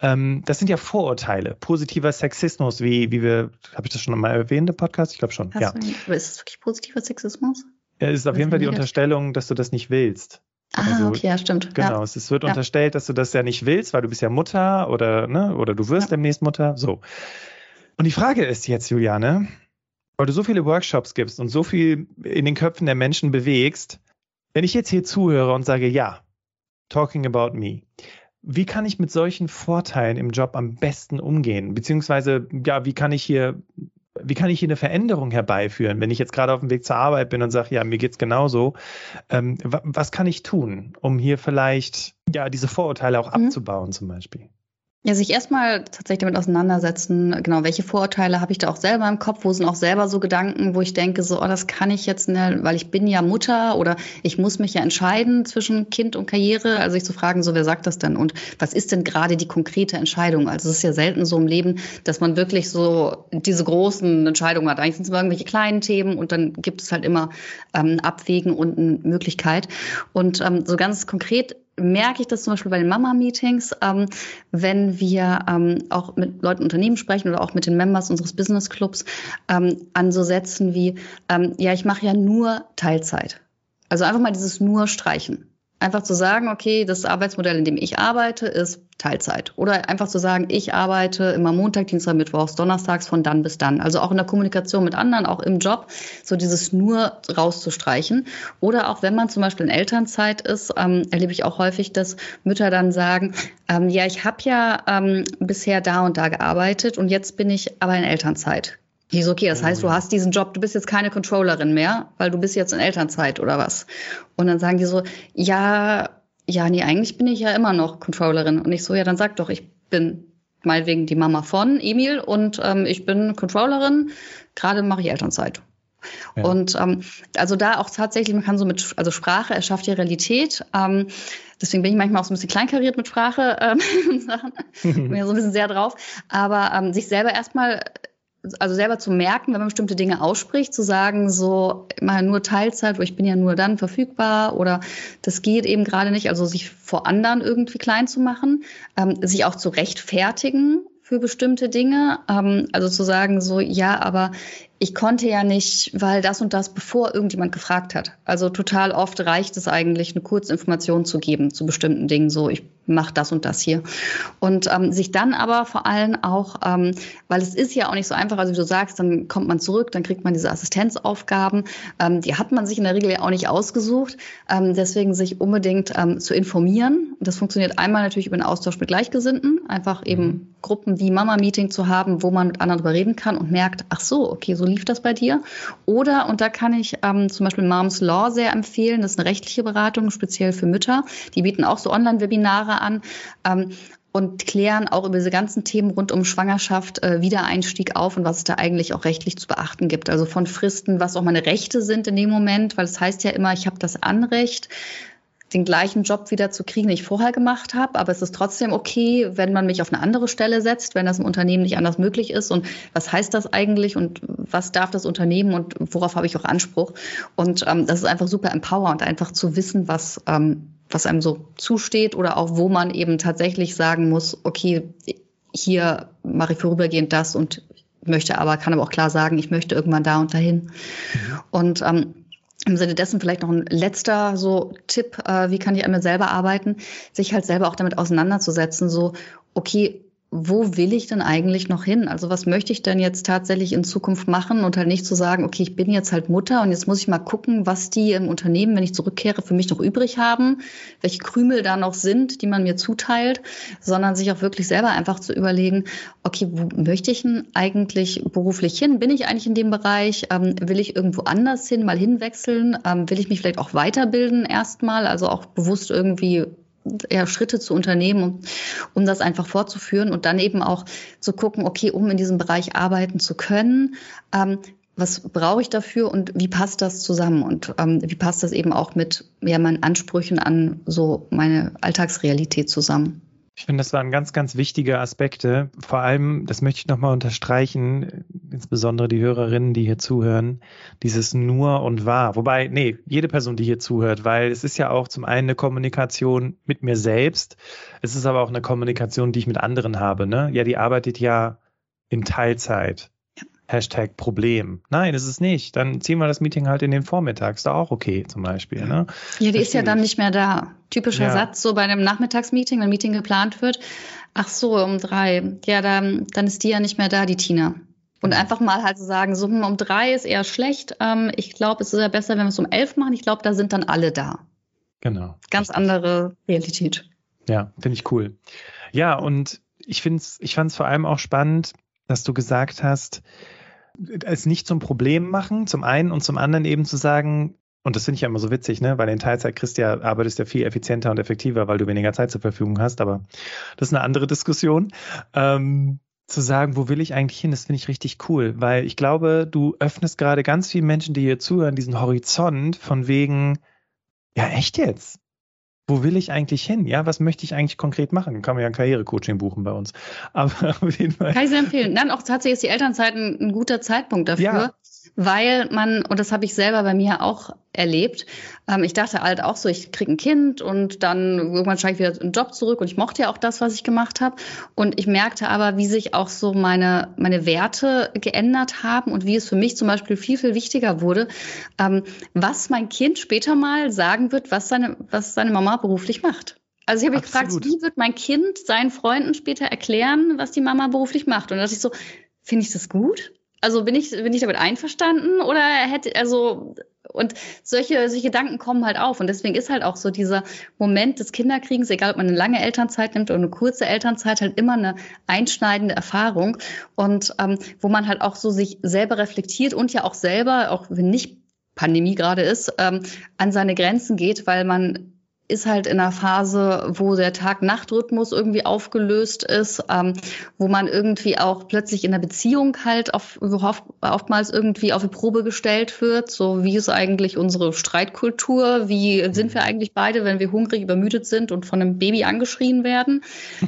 Ähm, das sind ja Vorurteile. Positiver Sexismus, wie, wie wir, habe ich das schon mal erwähnt im Podcast? Ich glaube schon. Hast ja. Du, aber ist es wirklich positiver Sexismus? Ja, es ist auf jeden Fall die Unterstellung, dass du das nicht willst. Ah, also, okay, ja, stimmt. Genau, ja. es wird ja. unterstellt, dass du das ja nicht willst, weil du bist ja Mutter oder, ne, oder du wirst demnächst Mutter. So. Und die Frage ist jetzt, Juliane, weil du so viele Workshops gibst und so viel in den Köpfen der Menschen bewegst, wenn ich jetzt hier zuhöre und sage, ja, talking about me, wie kann ich mit solchen Vorteilen im Job am besten umgehen? Beziehungsweise, ja, wie kann ich hier, wie kann ich hier eine Veränderung herbeiführen, wenn ich jetzt gerade auf dem Weg zur Arbeit bin und sage, ja, mir geht's genauso. Ähm, was kann ich tun, um hier vielleicht ja diese Vorurteile auch mhm. abzubauen, zum Beispiel? Ja, sich erstmal tatsächlich damit auseinandersetzen, genau, welche Vorurteile habe ich da auch selber im Kopf, wo sind auch selber so Gedanken, wo ich denke, so, oh, das kann ich jetzt, ne, weil ich bin ja Mutter oder ich muss mich ja entscheiden zwischen Kind und Karriere. Also sich zu fragen, so, wer sagt das denn und was ist denn gerade die konkrete Entscheidung? Also es ist ja selten so im Leben, dass man wirklich so diese großen Entscheidungen hat. Eigentlich sind es immer irgendwelche kleinen Themen und dann gibt es halt immer ähm, Abwägen und eine Möglichkeit. Und ähm, so ganz konkret merke ich das zum Beispiel bei den Mama-Meetings, ähm, wenn wir ähm, auch mit Leuten Unternehmen sprechen oder auch mit den Members unseres Business Clubs ähm, an so Sätzen wie, ähm, ja, ich mache ja nur Teilzeit. Also einfach mal dieses nur streichen. Einfach zu sagen, okay, das Arbeitsmodell, in dem ich arbeite, ist Teilzeit. Oder einfach zu sagen, ich arbeite immer Montag, Dienstag, Mittwochs, Donnerstags von dann bis dann. Also auch in der Kommunikation mit anderen, auch im Job, so dieses nur rauszustreichen. Oder auch wenn man zum Beispiel in Elternzeit ist, ähm, erlebe ich auch häufig, dass Mütter dann sagen, ähm, ja, ich habe ja ähm, bisher da und da gearbeitet und jetzt bin ich aber in Elternzeit. Ich so, okay, das heißt, du hast diesen Job, du bist jetzt keine Controllerin mehr, weil du bist jetzt in Elternzeit oder was? Und dann sagen die so, ja, ja, nee, eigentlich bin ich ja immer noch Controllerin. Und ich so, ja, dann sag doch, ich bin meinetwegen die Mama von Emil und ähm, ich bin Controllerin, gerade mache ich Elternzeit. Ja. Und ähm, also da auch tatsächlich, man kann so mit, also Sprache erschafft ja Realität. Ähm, deswegen bin ich manchmal auch so ein bisschen kleinkariert mit Sprache ähm, Sachen. bin ja so ein bisschen sehr drauf. Aber ähm, sich selber erstmal also selber zu merken, wenn man bestimmte Dinge ausspricht, zu sagen, so immer nur Teilzeit, wo ich bin ja nur dann verfügbar oder das geht eben gerade nicht, also sich vor anderen irgendwie klein zu machen, ähm, sich auch zu rechtfertigen für bestimmte Dinge, ähm, also zu sagen, so ja, aber ich konnte ja nicht, weil das und das, bevor irgendjemand gefragt hat. Also total oft reicht es eigentlich, eine kurze Information zu geben zu bestimmten Dingen. So, ich mache das und das hier. Und ähm, sich dann aber vor allem auch, ähm, weil es ist ja auch nicht so einfach, also wie du sagst, dann kommt man zurück, dann kriegt man diese Assistenzaufgaben. Ähm, die hat man sich in der Regel ja auch nicht ausgesucht. Ähm, deswegen sich unbedingt ähm, zu informieren. Das funktioniert einmal natürlich über den Austausch mit Gleichgesinnten, einfach eben mhm. Gruppen wie Mama-Meeting zu haben, wo man mit anderen darüber reden kann und merkt, ach so, okay, so lief das bei dir? Oder, und da kann ich ähm, zum Beispiel Moms Law sehr empfehlen, das ist eine rechtliche Beratung, speziell für Mütter. Die bieten auch so Online-Webinare an. Ähm, und klären auch über diese ganzen Themen rund um Schwangerschaft, äh, Wiedereinstieg auf und was es da eigentlich auch rechtlich zu beachten gibt. Also von Fristen, was auch meine Rechte sind in dem Moment, weil es das heißt ja immer, ich habe das Anrecht, den gleichen Job wieder zu kriegen, den ich vorher gemacht habe. Aber es ist trotzdem okay, wenn man mich auf eine andere Stelle setzt, wenn das im Unternehmen nicht anders möglich ist. Und was heißt das eigentlich und was darf das Unternehmen und worauf habe ich auch Anspruch? Und ähm, das ist einfach super empowernd, einfach zu wissen, was, ähm, was einem so zusteht oder auch wo man eben tatsächlich sagen muss, okay, hier mache ich vorübergehend das und möchte aber, kann aber auch klar sagen, ich möchte irgendwann da und dahin. Mhm. Und ähm, im Sinne dessen vielleicht noch ein letzter so Tipp, äh, wie kann ich einmal selber arbeiten, sich halt selber auch damit auseinanderzusetzen, so, okay, wo will ich denn eigentlich noch hin? Also was möchte ich denn jetzt tatsächlich in Zukunft machen und halt nicht zu sagen, okay, ich bin jetzt halt Mutter und jetzt muss ich mal gucken, was die im Unternehmen, wenn ich zurückkehre, für mich noch übrig haben, welche Krümel da noch sind, die man mir zuteilt, sondern sich auch wirklich selber einfach zu überlegen, okay, wo möchte ich denn eigentlich beruflich hin? Bin ich eigentlich in dem Bereich? Ähm, will ich irgendwo anders hin, mal hinwechseln? Ähm, will ich mich vielleicht auch weiterbilden erstmal? Also auch bewusst irgendwie ja, Schritte zu unternehmen, um, um das einfach fortzuführen und dann eben auch zu gucken, okay, um in diesem Bereich arbeiten zu können, ähm, was brauche ich dafür und wie passt das zusammen und ähm, wie passt das eben auch mit ja, meinen Ansprüchen an so meine Alltagsrealität zusammen? Ich finde, das waren ganz, ganz wichtige Aspekte. Vor allem, das möchte ich nochmal unterstreichen, insbesondere die Hörerinnen, die hier zuhören, dieses nur und wahr. Wobei, nee, jede Person, die hier zuhört, weil es ist ja auch zum einen eine Kommunikation mit mir selbst, es ist aber auch eine Kommunikation, die ich mit anderen habe. Ne? Ja, die arbeitet ja in Teilzeit. Hashtag Problem. Nein, ist es nicht. Dann ziehen wir das Meeting halt in den Vormittag. Ist da auch okay, zum Beispiel. Ne? Ja, die ist ja dann nicht mehr da. Typischer ja. Satz, so bei einem Nachmittagsmeeting, wenn ein Meeting geplant wird. Ach so, um drei. Ja, dann, dann ist die ja nicht mehr da, die Tina. Und mhm. einfach mal halt zu sagen, so hm, um drei ist eher schlecht. Ähm, ich glaube, es ist ja besser, wenn wir es um elf machen. Ich glaube, da sind dann alle da. Genau. Ganz andere Realität. Ja, finde ich cool. Ja, und ich finde es, ich fand es vor allem auch spannend, dass du gesagt hast, es nicht zum Problem machen, zum einen und zum anderen eben zu sagen, und das finde ich ja immer so witzig, ne? Weil in Teilzeit kriegst ja, arbeitest ja viel effizienter und effektiver, weil du weniger Zeit zur Verfügung hast, aber das ist eine andere Diskussion. Ähm, zu sagen, wo will ich eigentlich hin, das finde ich richtig cool, weil ich glaube, du öffnest gerade ganz vielen Menschen, die hier zuhören, diesen Horizont von wegen, ja, echt jetzt? Wo will ich eigentlich hin? Ja, was möchte ich eigentlich konkret machen? Kann man ja ein Karrierecoaching buchen bei uns. Aber auf jeden Fall. Kann ich sehr empfehlen. Dann auch tatsächlich ist die Elternzeit ein, ein guter Zeitpunkt dafür. Ja weil man, und das habe ich selber bei mir auch erlebt, ähm, ich dachte halt auch so, ich kriege ein Kind und dann irgendwann steige ich wieder einen Job zurück und ich mochte ja auch das, was ich gemacht habe. Und ich merkte aber, wie sich auch so meine, meine Werte geändert haben und wie es für mich zum Beispiel viel, viel wichtiger wurde, ähm, was mein Kind später mal sagen wird, was seine, was seine Mama beruflich macht. Also ich habe mich gefragt, wie wird mein Kind seinen Freunden später erklären, was die Mama beruflich macht? Und da dachte ich so, finde ich das gut? Also bin ich, bin ich damit einverstanden oder hätte, also, und solche, solche Gedanken kommen halt auf. Und deswegen ist halt auch so dieser Moment des Kinderkriegens, egal ob man eine lange Elternzeit nimmt oder eine kurze Elternzeit, halt immer eine einschneidende Erfahrung. Und ähm, wo man halt auch so sich selber reflektiert und ja auch selber, auch wenn nicht Pandemie gerade ist, ähm, an seine Grenzen geht, weil man ist halt in einer Phase, wo der Tag-Nacht-Rhythmus irgendwie aufgelöst ist, ähm, wo man irgendwie auch plötzlich in der Beziehung halt auf, oftmals irgendwie auf die Probe gestellt wird. So, wie ist eigentlich unsere Streitkultur? Wie sind wir eigentlich beide, wenn wir hungrig, übermüdet sind und von einem Baby angeschrien werden?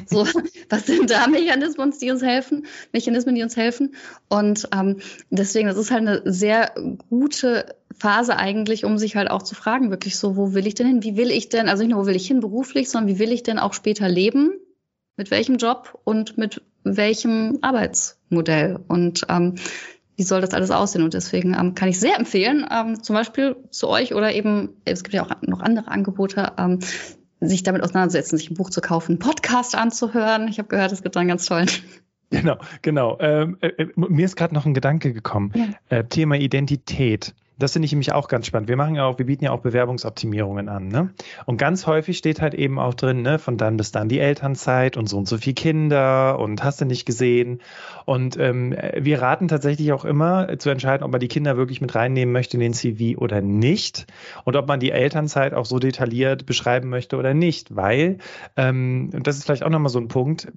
So, was sind da Mechanismen, die uns helfen? Mechanismen, die uns helfen? Und ähm, deswegen, das ist halt eine sehr gute Phase eigentlich, um sich halt auch zu fragen, wirklich so, wo will ich denn hin? Wie will ich denn, also nicht nur, wo will ich hin beruflich, sondern wie will ich denn auch später leben? Mit welchem Job und mit welchem Arbeitsmodell? Und ähm, wie soll das alles aussehen? Und deswegen ähm, kann ich sehr empfehlen, ähm, zum Beispiel zu euch oder eben, es gibt ja auch noch andere Angebote, ähm, sich damit auseinandersetzen, sich ein Buch zu kaufen, einen Podcast anzuhören. Ich habe gehört, es gibt einen ganz tollen. Genau, genau. Ähm, äh, äh mir ist gerade noch ein Gedanke gekommen. Ja. Äh, Thema Identität. Das finde ich nämlich auch ganz spannend. Wir machen ja auch, wir bieten ja auch Bewerbungsoptimierungen an, ne? Und ganz häufig steht halt eben auch drin, ne, von dann bis dann die Elternzeit und so und so viel Kinder und hast du nicht gesehen. Und ähm, wir raten tatsächlich auch immer zu entscheiden, ob man die Kinder wirklich mit reinnehmen möchte in den CV oder nicht und ob man die Elternzeit auch so detailliert beschreiben möchte oder nicht, weil ähm, und das ist vielleicht auch nochmal so ein Punkt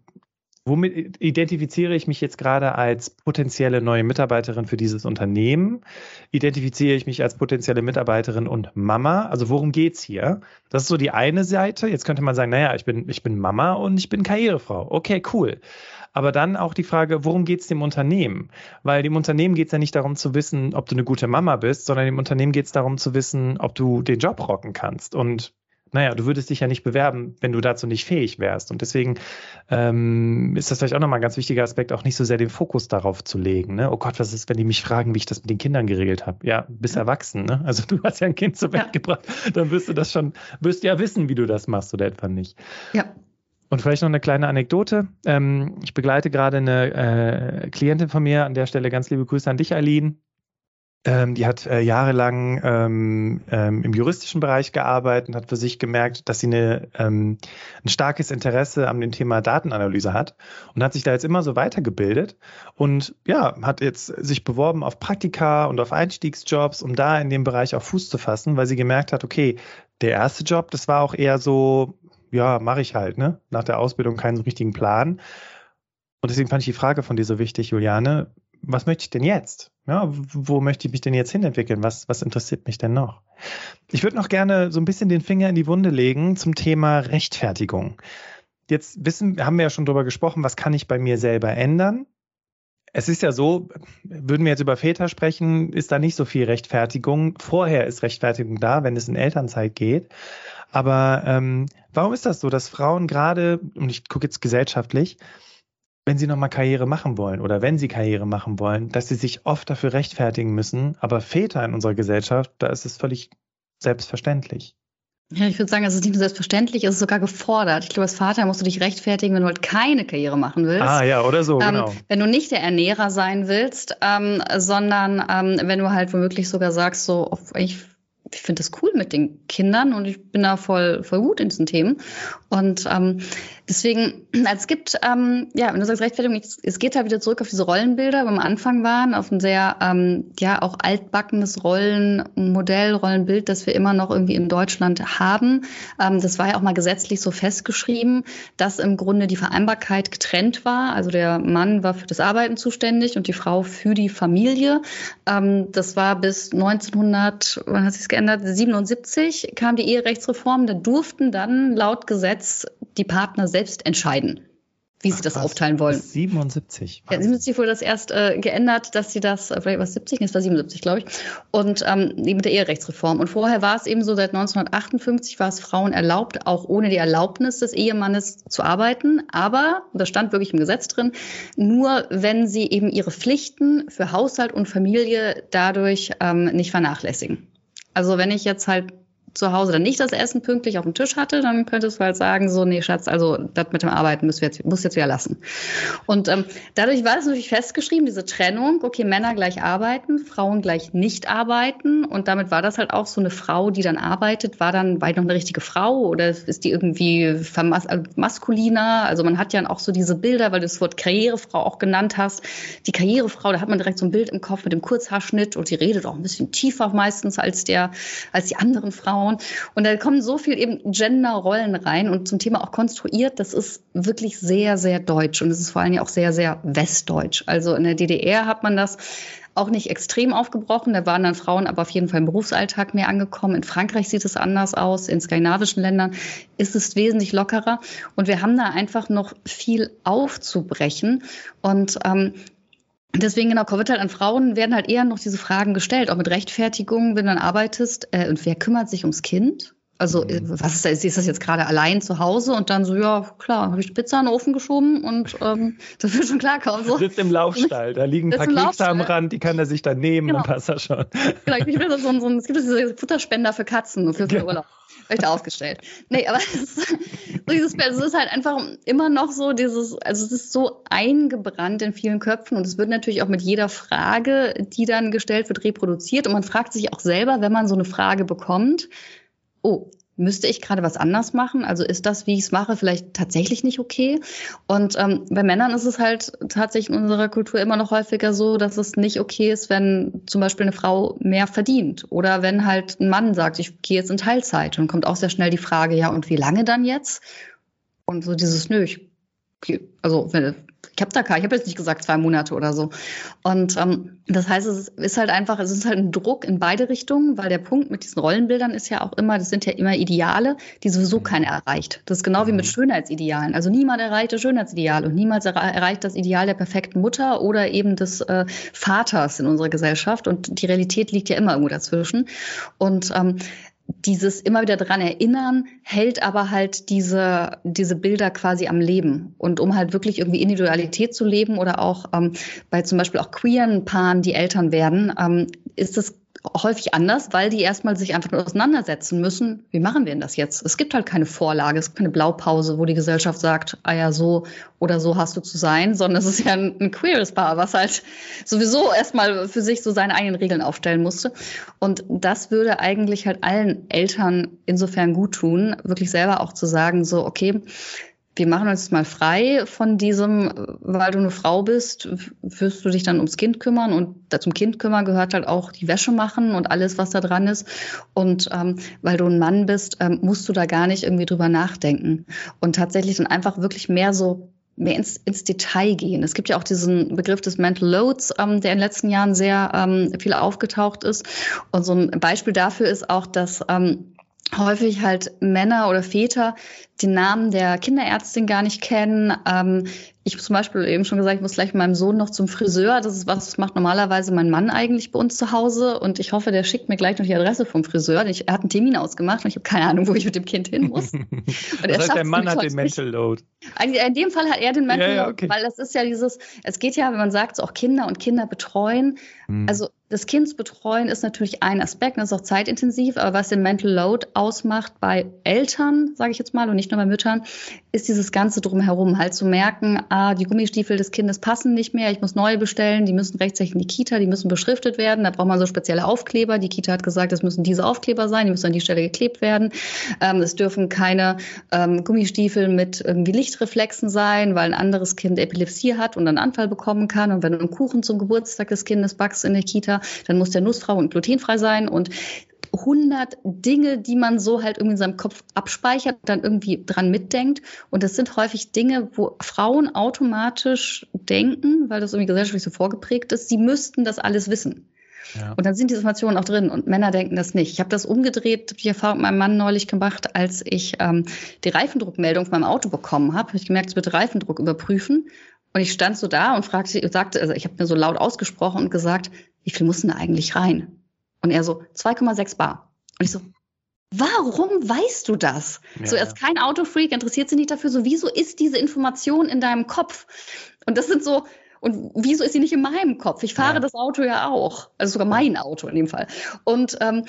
womit identifiziere ich mich jetzt gerade als potenzielle neue Mitarbeiterin für dieses Unternehmen? Identifiziere ich mich als potenzielle Mitarbeiterin und Mama? Also worum geht's hier? Das ist so die eine Seite. Jetzt könnte man sagen, naja, ich bin, ich bin Mama und ich bin Karrierefrau. Okay, cool. Aber dann auch die Frage, worum geht's dem Unternehmen? Weil dem Unternehmen geht's ja nicht darum zu wissen, ob du eine gute Mama bist, sondern dem Unternehmen geht's darum zu wissen, ob du den Job rocken kannst. Und naja, du würdest dich ja nicht bewerben, wenn du dazu nicht fähig wärst. Und deswegen ähm, ist das vielleicht auch nochmal ein ganz wichtiger Aspekt, auch nicht so sehr den Fokus darauf zu legen. Ne? Oh Gott, was ist, wenn die mich fragen, wie ich das mit den Kindern geregelt habe? Ja, bist erwachsen, ne? Also du hast ja ein Kind zur Welt ja. gebracht, dann wirst du das schon, wirst ja wissen, wie du das machst oder etwa nicht. Ja. Und vielleicht noch eine kleine Anekdote. Ähm, ich begleite gerade eine äh, Klientin von mir, an der Stelle ganz liebe Grüße an dich, Eileen. Ähm, die hat äh, jahrelang ähm, ähm, im juristischen Bereich gearbeitet und hat für sich gemerkt, dass sie eine, ähm, ein starkes Interesse an dem Thema Datenanalyse hat und hat sich da jetzt immer so weitergebildet und ja, hat jetzt sich beworben auf Praktika und auf Einstiegsjobs, um da in dem Bereich auch Fuß zu fassen, weil sie gemerkt hat, okay, der erste Job, das war auch eher so, ja, mache ich halt, ne? Nach der Ausbildung keinen richtigen Plan. Und deswegen fand ich die Frage von dir so wichtig, Juliane was möchte ich denn jetzt? Ja, wo möchte ich mich denn jetzt hinentwickeln? Was, was interessiert mich denn noch? Ich würde noch gerne so ein bisschen den Finger in die Wunde legen zum Thema Rechtfertigung. Jetzt wissen, haben wir ja schon darüber gesprochen, was kann ich bei mir selber ändern? Es ist ja so, würden wir jetzt über Väter sprechen, ist da nicht so viel Rechtfertigung. Vorher ist Rechtfertigung da, wenn es in Elternzeit geht. Aber ähm, warum ist das so, dass Frauen gerade, und ich gucke jetzt gesellschaftlich, wenn sie nochmal Karriere machen wollen oder wenn sie Karriere machen wollen, dass sie sich oft dafür rechtfertigen müssen. Aber Väter in unserer Gesellschaft, da ist es völlig selbstverständlich. Ja, ich würde sagen, es ist nicht nur selbstverständlich, es ist sogar gefordert. Ich glaube, als Vater musst du dich rechtfertigen, wenn du halt keine Karriere machen willst. Ah ja, oder so, ähm, genau. Wenn du nicht der Ernährer sein willst, ähm, sondern ähm, wenn du halt womöglich sogar sagst, so, ich ich finde das cool mit den Kindern und ich bin da voll, voll gut in diesen Themen. Und ähm, deswegen, also es gibt, ähm, ja, wenn du sagst Rechtfertigung, es geht halt wieder zurück auf diese Rollenbilder, wo wir am Anfang waren, auf ein sehr, ähm, ja, auch altbackenes Rollenmodell, Rollenbild, das wir immer noch irgendwie in Deutschland haben. Ähm, das war ja auch mal gesetzlich so festgeschrieben, dass im Grunde die Vereinbarkeit getrennt war. Also der Mann war für das Arbeiten zuständig und die Frau für die Familie. Ähm, das war bis 1900, wann hat sich geändert? 1977 kam die Eherechtsreform. Da durften dann laut Gesetz die Partner selbst entscheiden wie sie das aufteilen wollen. 77. Ja, 77 wurde das erst äh, geändert, dass sie das, äh, vielleicht war es 70, es war 77, glaube ich, und ähm, mit der Eherechtsreform. Und vorher war es eben so, seit 1958 war es Frauen erlaubt, auch ohne die Erlaubnis des Ehemannes zu arbeiten. Aber, das stand wirklich im Gesetz drin, nur wenn sie eben ihre Pflichten für Haushalt und Familie dadurch ähm, nicht vernachlässigen. Also wenn ich jetzt halt zu Hause dann nicht das Essen pünktlich auf dem Tisch hatte, dann könntest du halt sagen, so, nee, Schatz, also das mit dem Arbeiten müssen wir jetzt, muss jetzt wieder lassen. Und ähm, dadurch war das natürlich festgeschrieben, diese Trennung, okay, Männer gleich arbeiten, Frauen gleich nicht arbeiten. Und damit war das halt auch so eine Frau, die dann arbeitet, war dann weit noch eine richtige Frau oder ist die irgendwie also maskuliner? Also man hat ja auch so diese Bilder, weil du das Wort Karrierefrau auch genannt hast. Die Karrierefrau, da hat man direkt so ein Bild im Kopf mit dem Kurzhaarschnitt und die redet auch ein bisschen tiefer meistens als der, als die anderen Frauen. Frauen. Und da kommen so viel eben Gender-Rollen rein und zum Thema auch konstruiert. Das ist wirklich sehr, sehr deutsch und es ist vor allem ja auch sehr, sehr westdeutsch. Also in der DDR hat man das auch nicht extrem aufgebrochen. Da waren dann Frauen aber auf jeden Fall im Berufsalltag mehr angekommen. In Frankreich sieht es anders aus. In skandinavischen Ländern ist es wesentlich lockerer. Und wir haben da einfach noch viel aufzubrechen. Und ähm, Deswegen genau, wird halt an Frauen werden halt eher noch diese Fragen gestellt, auch mit Rechtfertigung, wenn du dann arbeitest. Äh, und wer kümmert sich ums Kind? Also, äh, mhm. was ist das? Ist das jetzt gerade allein zu Hause und dann so, ja, klar, habe ich Pizza in den Ofen geschoben und ähm, das wird schon klarkommen. So. Sitzt im Laufstall, da liegen ein paar Kekse am Rand, die kann er sich dann nehmen genau. und passt das schon. Genau, ich bin so, so, es gibt diese Futterspender für Katzen und für, für Urlaub. Da aufgestellt. Nee, aber es ist, es ist halt einfach immer noch so dieses, also es ist so eingebrannt in vielen Köpfen und es wird natürlich auch mit jeder Frage, die dann gestellt wird, reproduziert und man fragt sich auch selber, wenn man so eine Frage bekommt, oh, müsste ich gerade was anders machen? Also ist das, wie ich es mache, vielleicht tatsächlich nicht okay? Und ähm, bei Männern ist es halt tatsächlich in unserer Kultur immer noch häufiger so, dass es nicht okay ist, wenn zum Beispiel eine Frau mehr verdient oder wenn halt ein Mann sagt, ich gehe jetzt in Teilzeit und kommt auch sehr schnell die Frage, ja, und wie lange dann jetzt? Und so dieses, nö, ich, also wenn, ich habe da keinen, ich habe jetzt nicht gesagt zwei Monate oder so. Und ähm, das heißt, es ist halt einfach, es ist halt ein Druck in beide Richtungen, weil der Punkt mit diesen Rollenbildern ist ja auch immer, das sind ja immer Ideale, die sowieso mhm. keiner erreicht. Das ist genau wie mit mhm. Schönheitsidealen. Also niemand erreicht das Schönheitsideal und niemals erreicht das Ideal der perfekten Mutter oder eben des äh, Vaters in unserer Gesellschaft. Und die Realität liegt ja immer irgendwo dazwischen. Und ähm, dieses immer wieder dran erinnern, hält aber halt diese, diese Bilder quasi am Leben. Und um halt wirklich irgendwie Individualität zu leben oder auch ähm, bei zum Beispiel auch queeren Paaren, die Eltern werden, ähm, ist es häufig anders, weil die erstmal sich einfach nur auseinandersetzen müssen, wie machen wir denn das jetzt? Es gibt halt keine Vorlage, es gibt keine Blaupause, wo die Gesellschaft sagt, ah ja, so oder so hast du zu sein, sondern es ist ja ein, ein queeres Paar, was halt sowieso erstmal für sich so seine eigenen Regeln aufstellen musste. Und das würde eigentlich halt allen Eltern insofern gut tun, wirklich selber auch zu sagen, so, okay, wir machen uns mal frei von diesem, weil du eine Frau bist, wirst du dich dann ums Kind kümmern und zum Kind kümmern gehört halt auch die Wäsche machen und alles, was da dran ist. Und ähm, weil du ein Mann bist, ähm, musst du da gar nicht irgendwie drüber nachdenken und tatsächlich dann einfach wirklich mehr so mehr ins, ins Detail gehen. Es gibt ja auch diesen Begriff des Mental Loads, ähm, der in den letzten Jahren sehr ähm, viel aufgetaucht ist. Und so ein Beispiel dafür ist auch, dass ähm, häufig halt Männer oder Väter den Namen der Kinderärztin gar nicht kennen. Ähm, ich habe zum Beispiel eben schon gesagt, ich muss gleich mit meinem Sohn noch zum Friseur. Das ist was, das macht normalerweise mein Mann eigentlich bei uns zu Hause. Und ich hoffe, der schickt mir gleich noch die Adresse vom Friseur. Ich, er hat einen Termin ausgemacht und ich habe keine Ahnung, wo ich mit dem Kind hin muss. Und das heißt, der Mann hat den Mental Load. Eigentlich, in dem Fall hat er den Mental ja, ja, okay. Load, weil das ist ja dieses, es geht ja, wenn man sagt, so auch Kinder und Kinder betreuen. Hm. Also das Kindsbetreuen ist natürlich ein Aspekt, das ist auch zeitintensiv, aber was den Mental Load ausmacht bei Eltern, sage ich jetzt mal, und nicht nur bei Müttern, ist dieses Ganze drumherum, halt zu merken, ah, die Gummistiefel des Kindes passen nicht mehr, ich muss neue bestellen, die müssen rechtzeitig in die Kita, die müssen beschriftet werden, da braucht man so spezielle Aufkleber. Die Kita hat gesagt, es müssen diese Aufkleber sein, die müssen an die Stelle geklebt werden. Ähm, es dürfen keine ähm, Gummistiefel mit irgendwie Lichtreflexen sein, weil ein anderes Kind Epilepsie hat und einen Anfall bekommen kann. Und wenn du einen Kuchen zum Geburtstag des Kindes backst in der Kita, dann muss der nussfrei und glutenfrei sein und 100 Dinge, die man so halt irgendwie in seinem Kopf abspeichert, dann irgendwie dran mitdenkt. Und das sind häufig Dinge, wo Frauen automatisch denken, weil das irgendwie gesellschaftlich so vorgeprägt ist, sie müssten das alles wissen. Ja. Und dann sind diese Informationen auch drin und Männer denken das nicht. Ich habe das umgedreht, die Erfahrung mit meinem Mann neulich gemacht, als ich ähm, die Reifendruckmeldung von meinem Auto bekommen habe. Habe ich gemerkt, es wird Reifendruck überprüfen. Und ich stand so da und fragte, sagte, also ich habe mir so laut ausgesprochen und gesagt, wie viel mussten da eigentlich rein? Und er so, 2,6 Bar. Und ich so, warum weißt du das? Ja, so, er ist kein Autofreak, interessiert sich nicht dafür. So, wieso ist diese Information in deinem Kopf? Und das sind so, und wieso ist sie nicht in meinem Kopf? Ich fahre ja. das Auto ja auch. Also sogar mein Auto in dem Fall. Und ähm,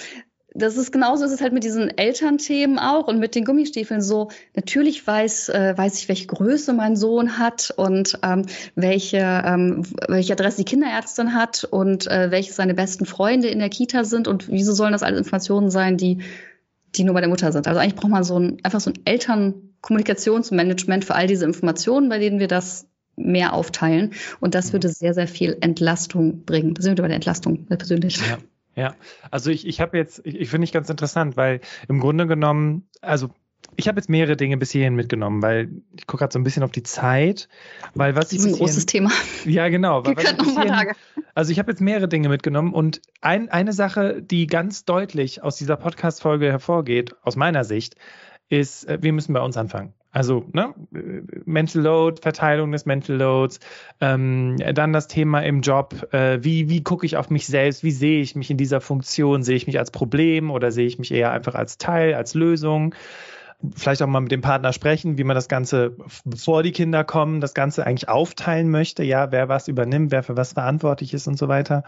das ist genauso ist es halt mit diesen Elternthemen auch und mit den Gummistiefeln so. Natürlich weiß, äh, weiß ich, welche Größe mein Sohn hat und ähm, welche, ähm, welche Adresse die Kinderärztin hat und äh, welche seine besten Freunde in der Kita sind und wieso sollen das alles Informationen sein, die, die nur bei der Mutter sind. Also eigentlich braucht man so ein, einfach so ein Elternkommunikationsmanagement für all diese Informationen, bei denen wir das mehr aufteilen. Und das mhm. würde sehr, sehr viel Entlastung bringen. Da sind wir bei der Entlastung persönlich. Ja. Ja, also ich, ich habe jetzt, ich, ich finde ich ganz interessant, weil im Grunde genommen, also ich habe jetzt mehrere Dinge bis hierhin mitgenommen, weil ich gucke gerade so ein bisschen auf die Zeit, weil was das ist ein großes Thema. Ja, genau. Wir können noch ein paar Tage. Also ich habe jetzt mehrere Dinge mitgenommen und ein, eine Sache, die ganz deutlich aus dieser Podcast-Folge hervorgeht, aus meiner Sicht, ist, äh, wir müssen bei uns anfangen. Also ne, Mental Load, Verteilung des Mental Loads, ähm, dann das Thema im Job, äh, wie, wie gucke ich auf mich selbst, wie sehe ich mich in dieser Funktion, sehe ich mich als Problem oder sehe ich mich eher einfach als Teil, als Lösung. Vielleicht auch mal mit dem Partner sprechen, wie man das Ganze, bevor die Kinder kommen, das Ganze eigentlich aufteilen möchte, ja, wer was übernimmt, wer für was verantwortlich ist und so weiter.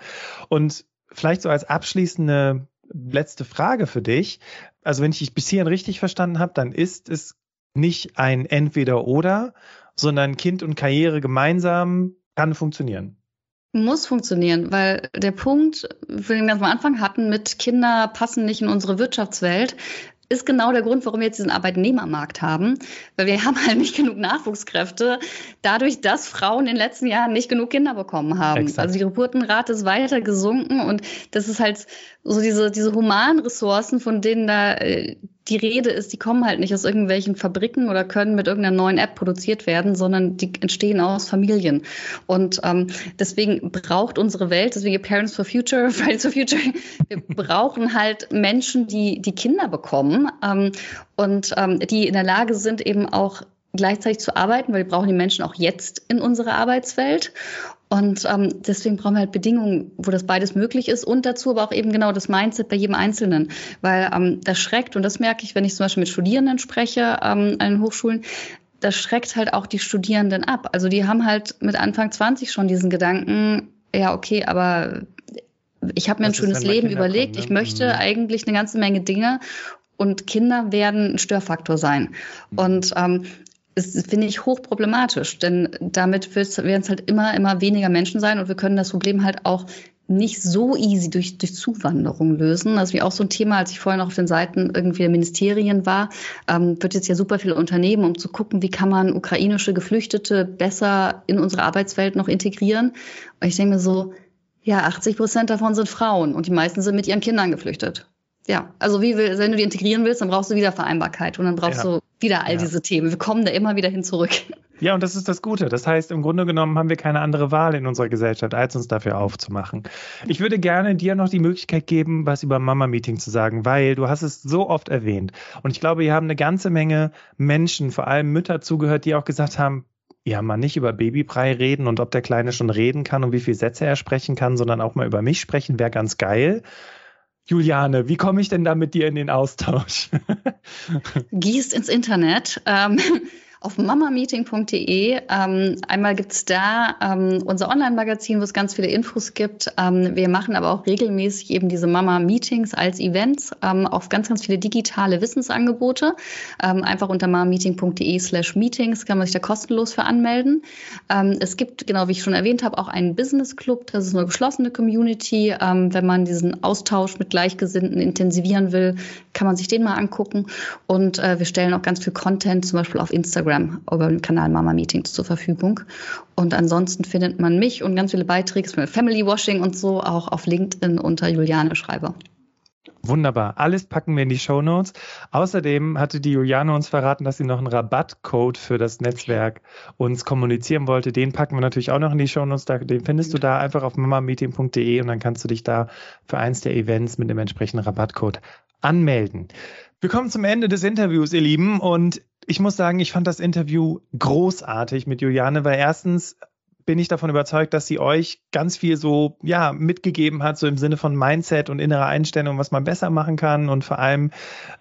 Und vielleicht so als abschließende letzte Frage für dich. Also wenn ich dich bis hierhin richtig verstanden habe, dann ist es nicht ein Entweder-Oder, sondern Kind und Karriere gemeinsam kann funktionieren. Muss funktionieren, weil der Punkt, den wir am Anfang hatten, mit Kinder passen nicht in unsere Wirtschaftswelt, ist genau der Grund, warum wir jetzt diesen Arbeitnehmermarkt haben, weil wir haben halt nicht genug Nachwuchskräfte, dadurch, dass Frauen in den letzten Jahren nicht genug Kinder bekommen haben. Exakt. Also die Geburtenrate ist weiter gesunken und das ist halt so diese, diese humanen Ressourcen, von denen da äh, die Rede ist, die kommen halt nicht aus irgendwelchen Fabriken oder können mit irgendeiner neuen App produziert werden, sondern die entstehen aus Familien. Und ähm, deswegen braucht unsere Welt, deswegen Parents for Future, Fridays for Future, wir brauchen halt Menschen, die die Kinder bekommen ähm, und ähm, die in der Lage sind, eben auch gleichzeitig zu arbeiten, weil wir brauchen die Menschen auch jetzt in unserer Arbeitswelt. Und ähm, deswegen brauchen wir halt Bedingungen, wo das beides möglich ist und dazu aber auch eben genau das Mindset bei jedem Einzelnen. Weil ähm, das schreckt, und das merke ich, wenn ich zum Beispiel mit Studierenden spreche ähm, an den Hochschulen, das schreckt halt auch die Studierenden ab. Also die haben halt mit Anfang 20 schon diesen Gedanken, ja, okay, aber ich habe mir Was ein schönes Leben überlegt, kommen, ne? ich möchte mhm. eigentlich eine ganze Menge Dinge und Kinder werden ein Störfaktor sein. Mhm. Und ähm, ist, finde ich, hochproblematisch, denn damit werden es halt immer, immer weniger Menschen sein und wir können das Problem halt auch nicht so easy durch, durch Zuwanderung lösen. Das ist wie auch so ein Thema, als ich vorher noch auf den Seiten irgendwie der Ministerien war, ähm, wird jetzt ja super viele Unternehmen, um zu gucken, wie kann man ukrainische Geflüchtete besser in unsere Arbeitswelt noch integrieren. Und ich denke mir so, ja, 80 Prozent davon sind Frauen und die meisten sind mit ihren Kindern geflüchtet. Ja, also wie will, wenn du die integrieren willst, dann brauchst du wieder Vereinbarkeit und dann brauchst ja. du wieder all ja. diese Themen. Wir kommen da immer wieder hin zurück. Ja, und das ist das Gute. Das heißt, im Grunde genommen haben wir keine andere Wahl in unserer Gesellschaft, als uns dafür aufzumachen. Ich würde gerne dir noch die Möglichkeit geben, was über Mama-Meeting zu sagen, weil du hast es so oft erwähnt. Und ich glaube, hier haben eine ganze Menge Menschen, vor allem Mütter zugehört, die auch gesagt haben, ja, mal nicht über Babybrei reden und ob der Kleine schon reden kann und wie viele Sätze er sprechen kann, sondern auch mal über mich sprechen, wäre ganz geil. Juliane, wie komme ich denn da mit dir in den Austausch? Gießt ins Internet. Ähm, auf mamameeting.de. Ähm, einmal gibt's da ähm, unser Online-Magazin, wo es ganz viele Infos gibt. Ähm, wir machen aber auch regelmäßig eben diese Mama-Meetings als Events, ähm, auf ganz, ganz viele digitale Wissensangebote. Ähm, einfach unter mamameeting.de slash meetings kann man sich da kostenlos für anmelden. Ähm, es gibt, genau wie ich schon erwähnt habe, auch einen Business Club. Das ist eine geschlossene Community. Ähm, wenn man diesen Austausch mit Gleichgesinnten intensivieren will, kann man sich den mal angucken. Und äh, wir stellen auch ganz viel Content, zum Beispiel auf Instagram Instagram über den Kanal Mama Meetings zur Verfügung. Und ansonsten findet man mich und ganz viele Beiträge für Family Washing und so auch auf LinkedIn unter Juliane Schreiber. Wunderbar. Alles packen wir in die Show Notes. Außerdem hatte die Juliane uns verraten, dass sie noch einen Rabattcode für das Netzwerk uns kommunizieren wollte. Den packen wir natürlich auch noch in die Show Notes. Den findest du da einfach auf mamameeting.de und dann kannst du dich da für eins der Events mit dem entsprechenden Rabattcode anmelden. Wir kommen zum Ende des Interviews, ihr Lieben. Und ich muss sagen, ich fand das Interview großartig mit Juliane, weil erstens bin ich davon überzeugt, dass sie euch ganz viel so, ja, mitgegeben hat, so im Sinne von Mindset und innerer Einstellung, was man besser machen kann und vor allem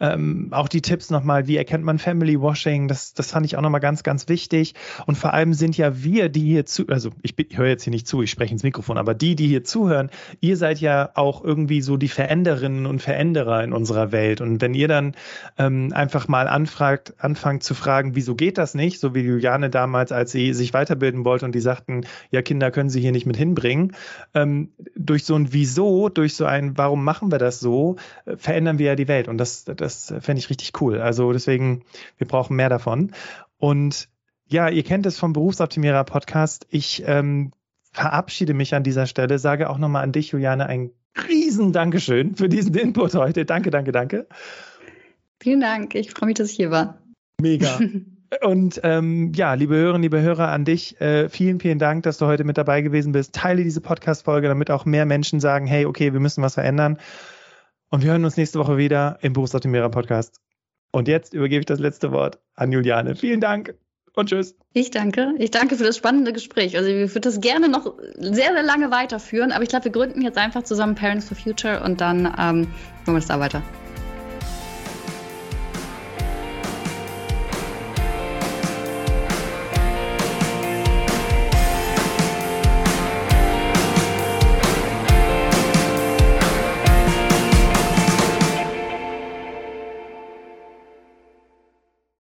ähm, auch die Tipps nochmal, wie erkennt man Family Washing, das, das fand ich auch nochmal ganz, ganz wichtig. Und vor allem sind ja wir, die hier zu, also ich, ich höre jetzt hier nicht zu, ich spreche ins Mikrofon, aber die, die hier zuhören, ihr seid ja auch irgendwie so die Veränderinnen und Veränderer in unserer Welt. Und wenn ihr dann ähm, einfach mal anfragt, anfangt zu fragen, wieso geht das nicht, so wie Juliane damals, als sie sich weiterbilden wollte und die sagten, sagten, ja, Kinder können sie hier nicht mit hinbringen. Ähm, durch so ein Wieso, durch so ein Warum machen wir das so, äh, verändern wir ja die Welt. Und das, das fände ich richtig cool. Also deswegen, wir brauchen mehr davon. Und ja, ihr kennt es vom Berufsoptimierer Podcast. Ich ähm, verabschiede mich an dieser Stelle, sage auch nochmal an dich, Juliane, ein riesen Dankeschön für diesen Input heute. Danke, danke, danke. Vielen Dank. Ich freue mich, dass ich hier war. Mega. Und ähm, ja, liebe Hörerinnen, liebe Hörer, an dich, äh, vielen, vielen Dank, dass du heute mit dabei gewesen bist. Teile diese Podcast-Folge, damit auch mehr Menschen sagen, hey, okay, wir müssen was verändern. Und wir hören uns nächste Woche wieder im Berufsoptimierer Podcast. Und jetzt übergebe ich das letzte Wort an Juliane. Vielen Dank und tschüss. Ich danke. Ich danke für das spannende Gespräch. Also ich würde das gerne noch sehr, sehr lange weiterführen, aber ich glaube, wir gründen jetzt einfach zusammen Parents for Future und dann ähm, machen wir das da weiter.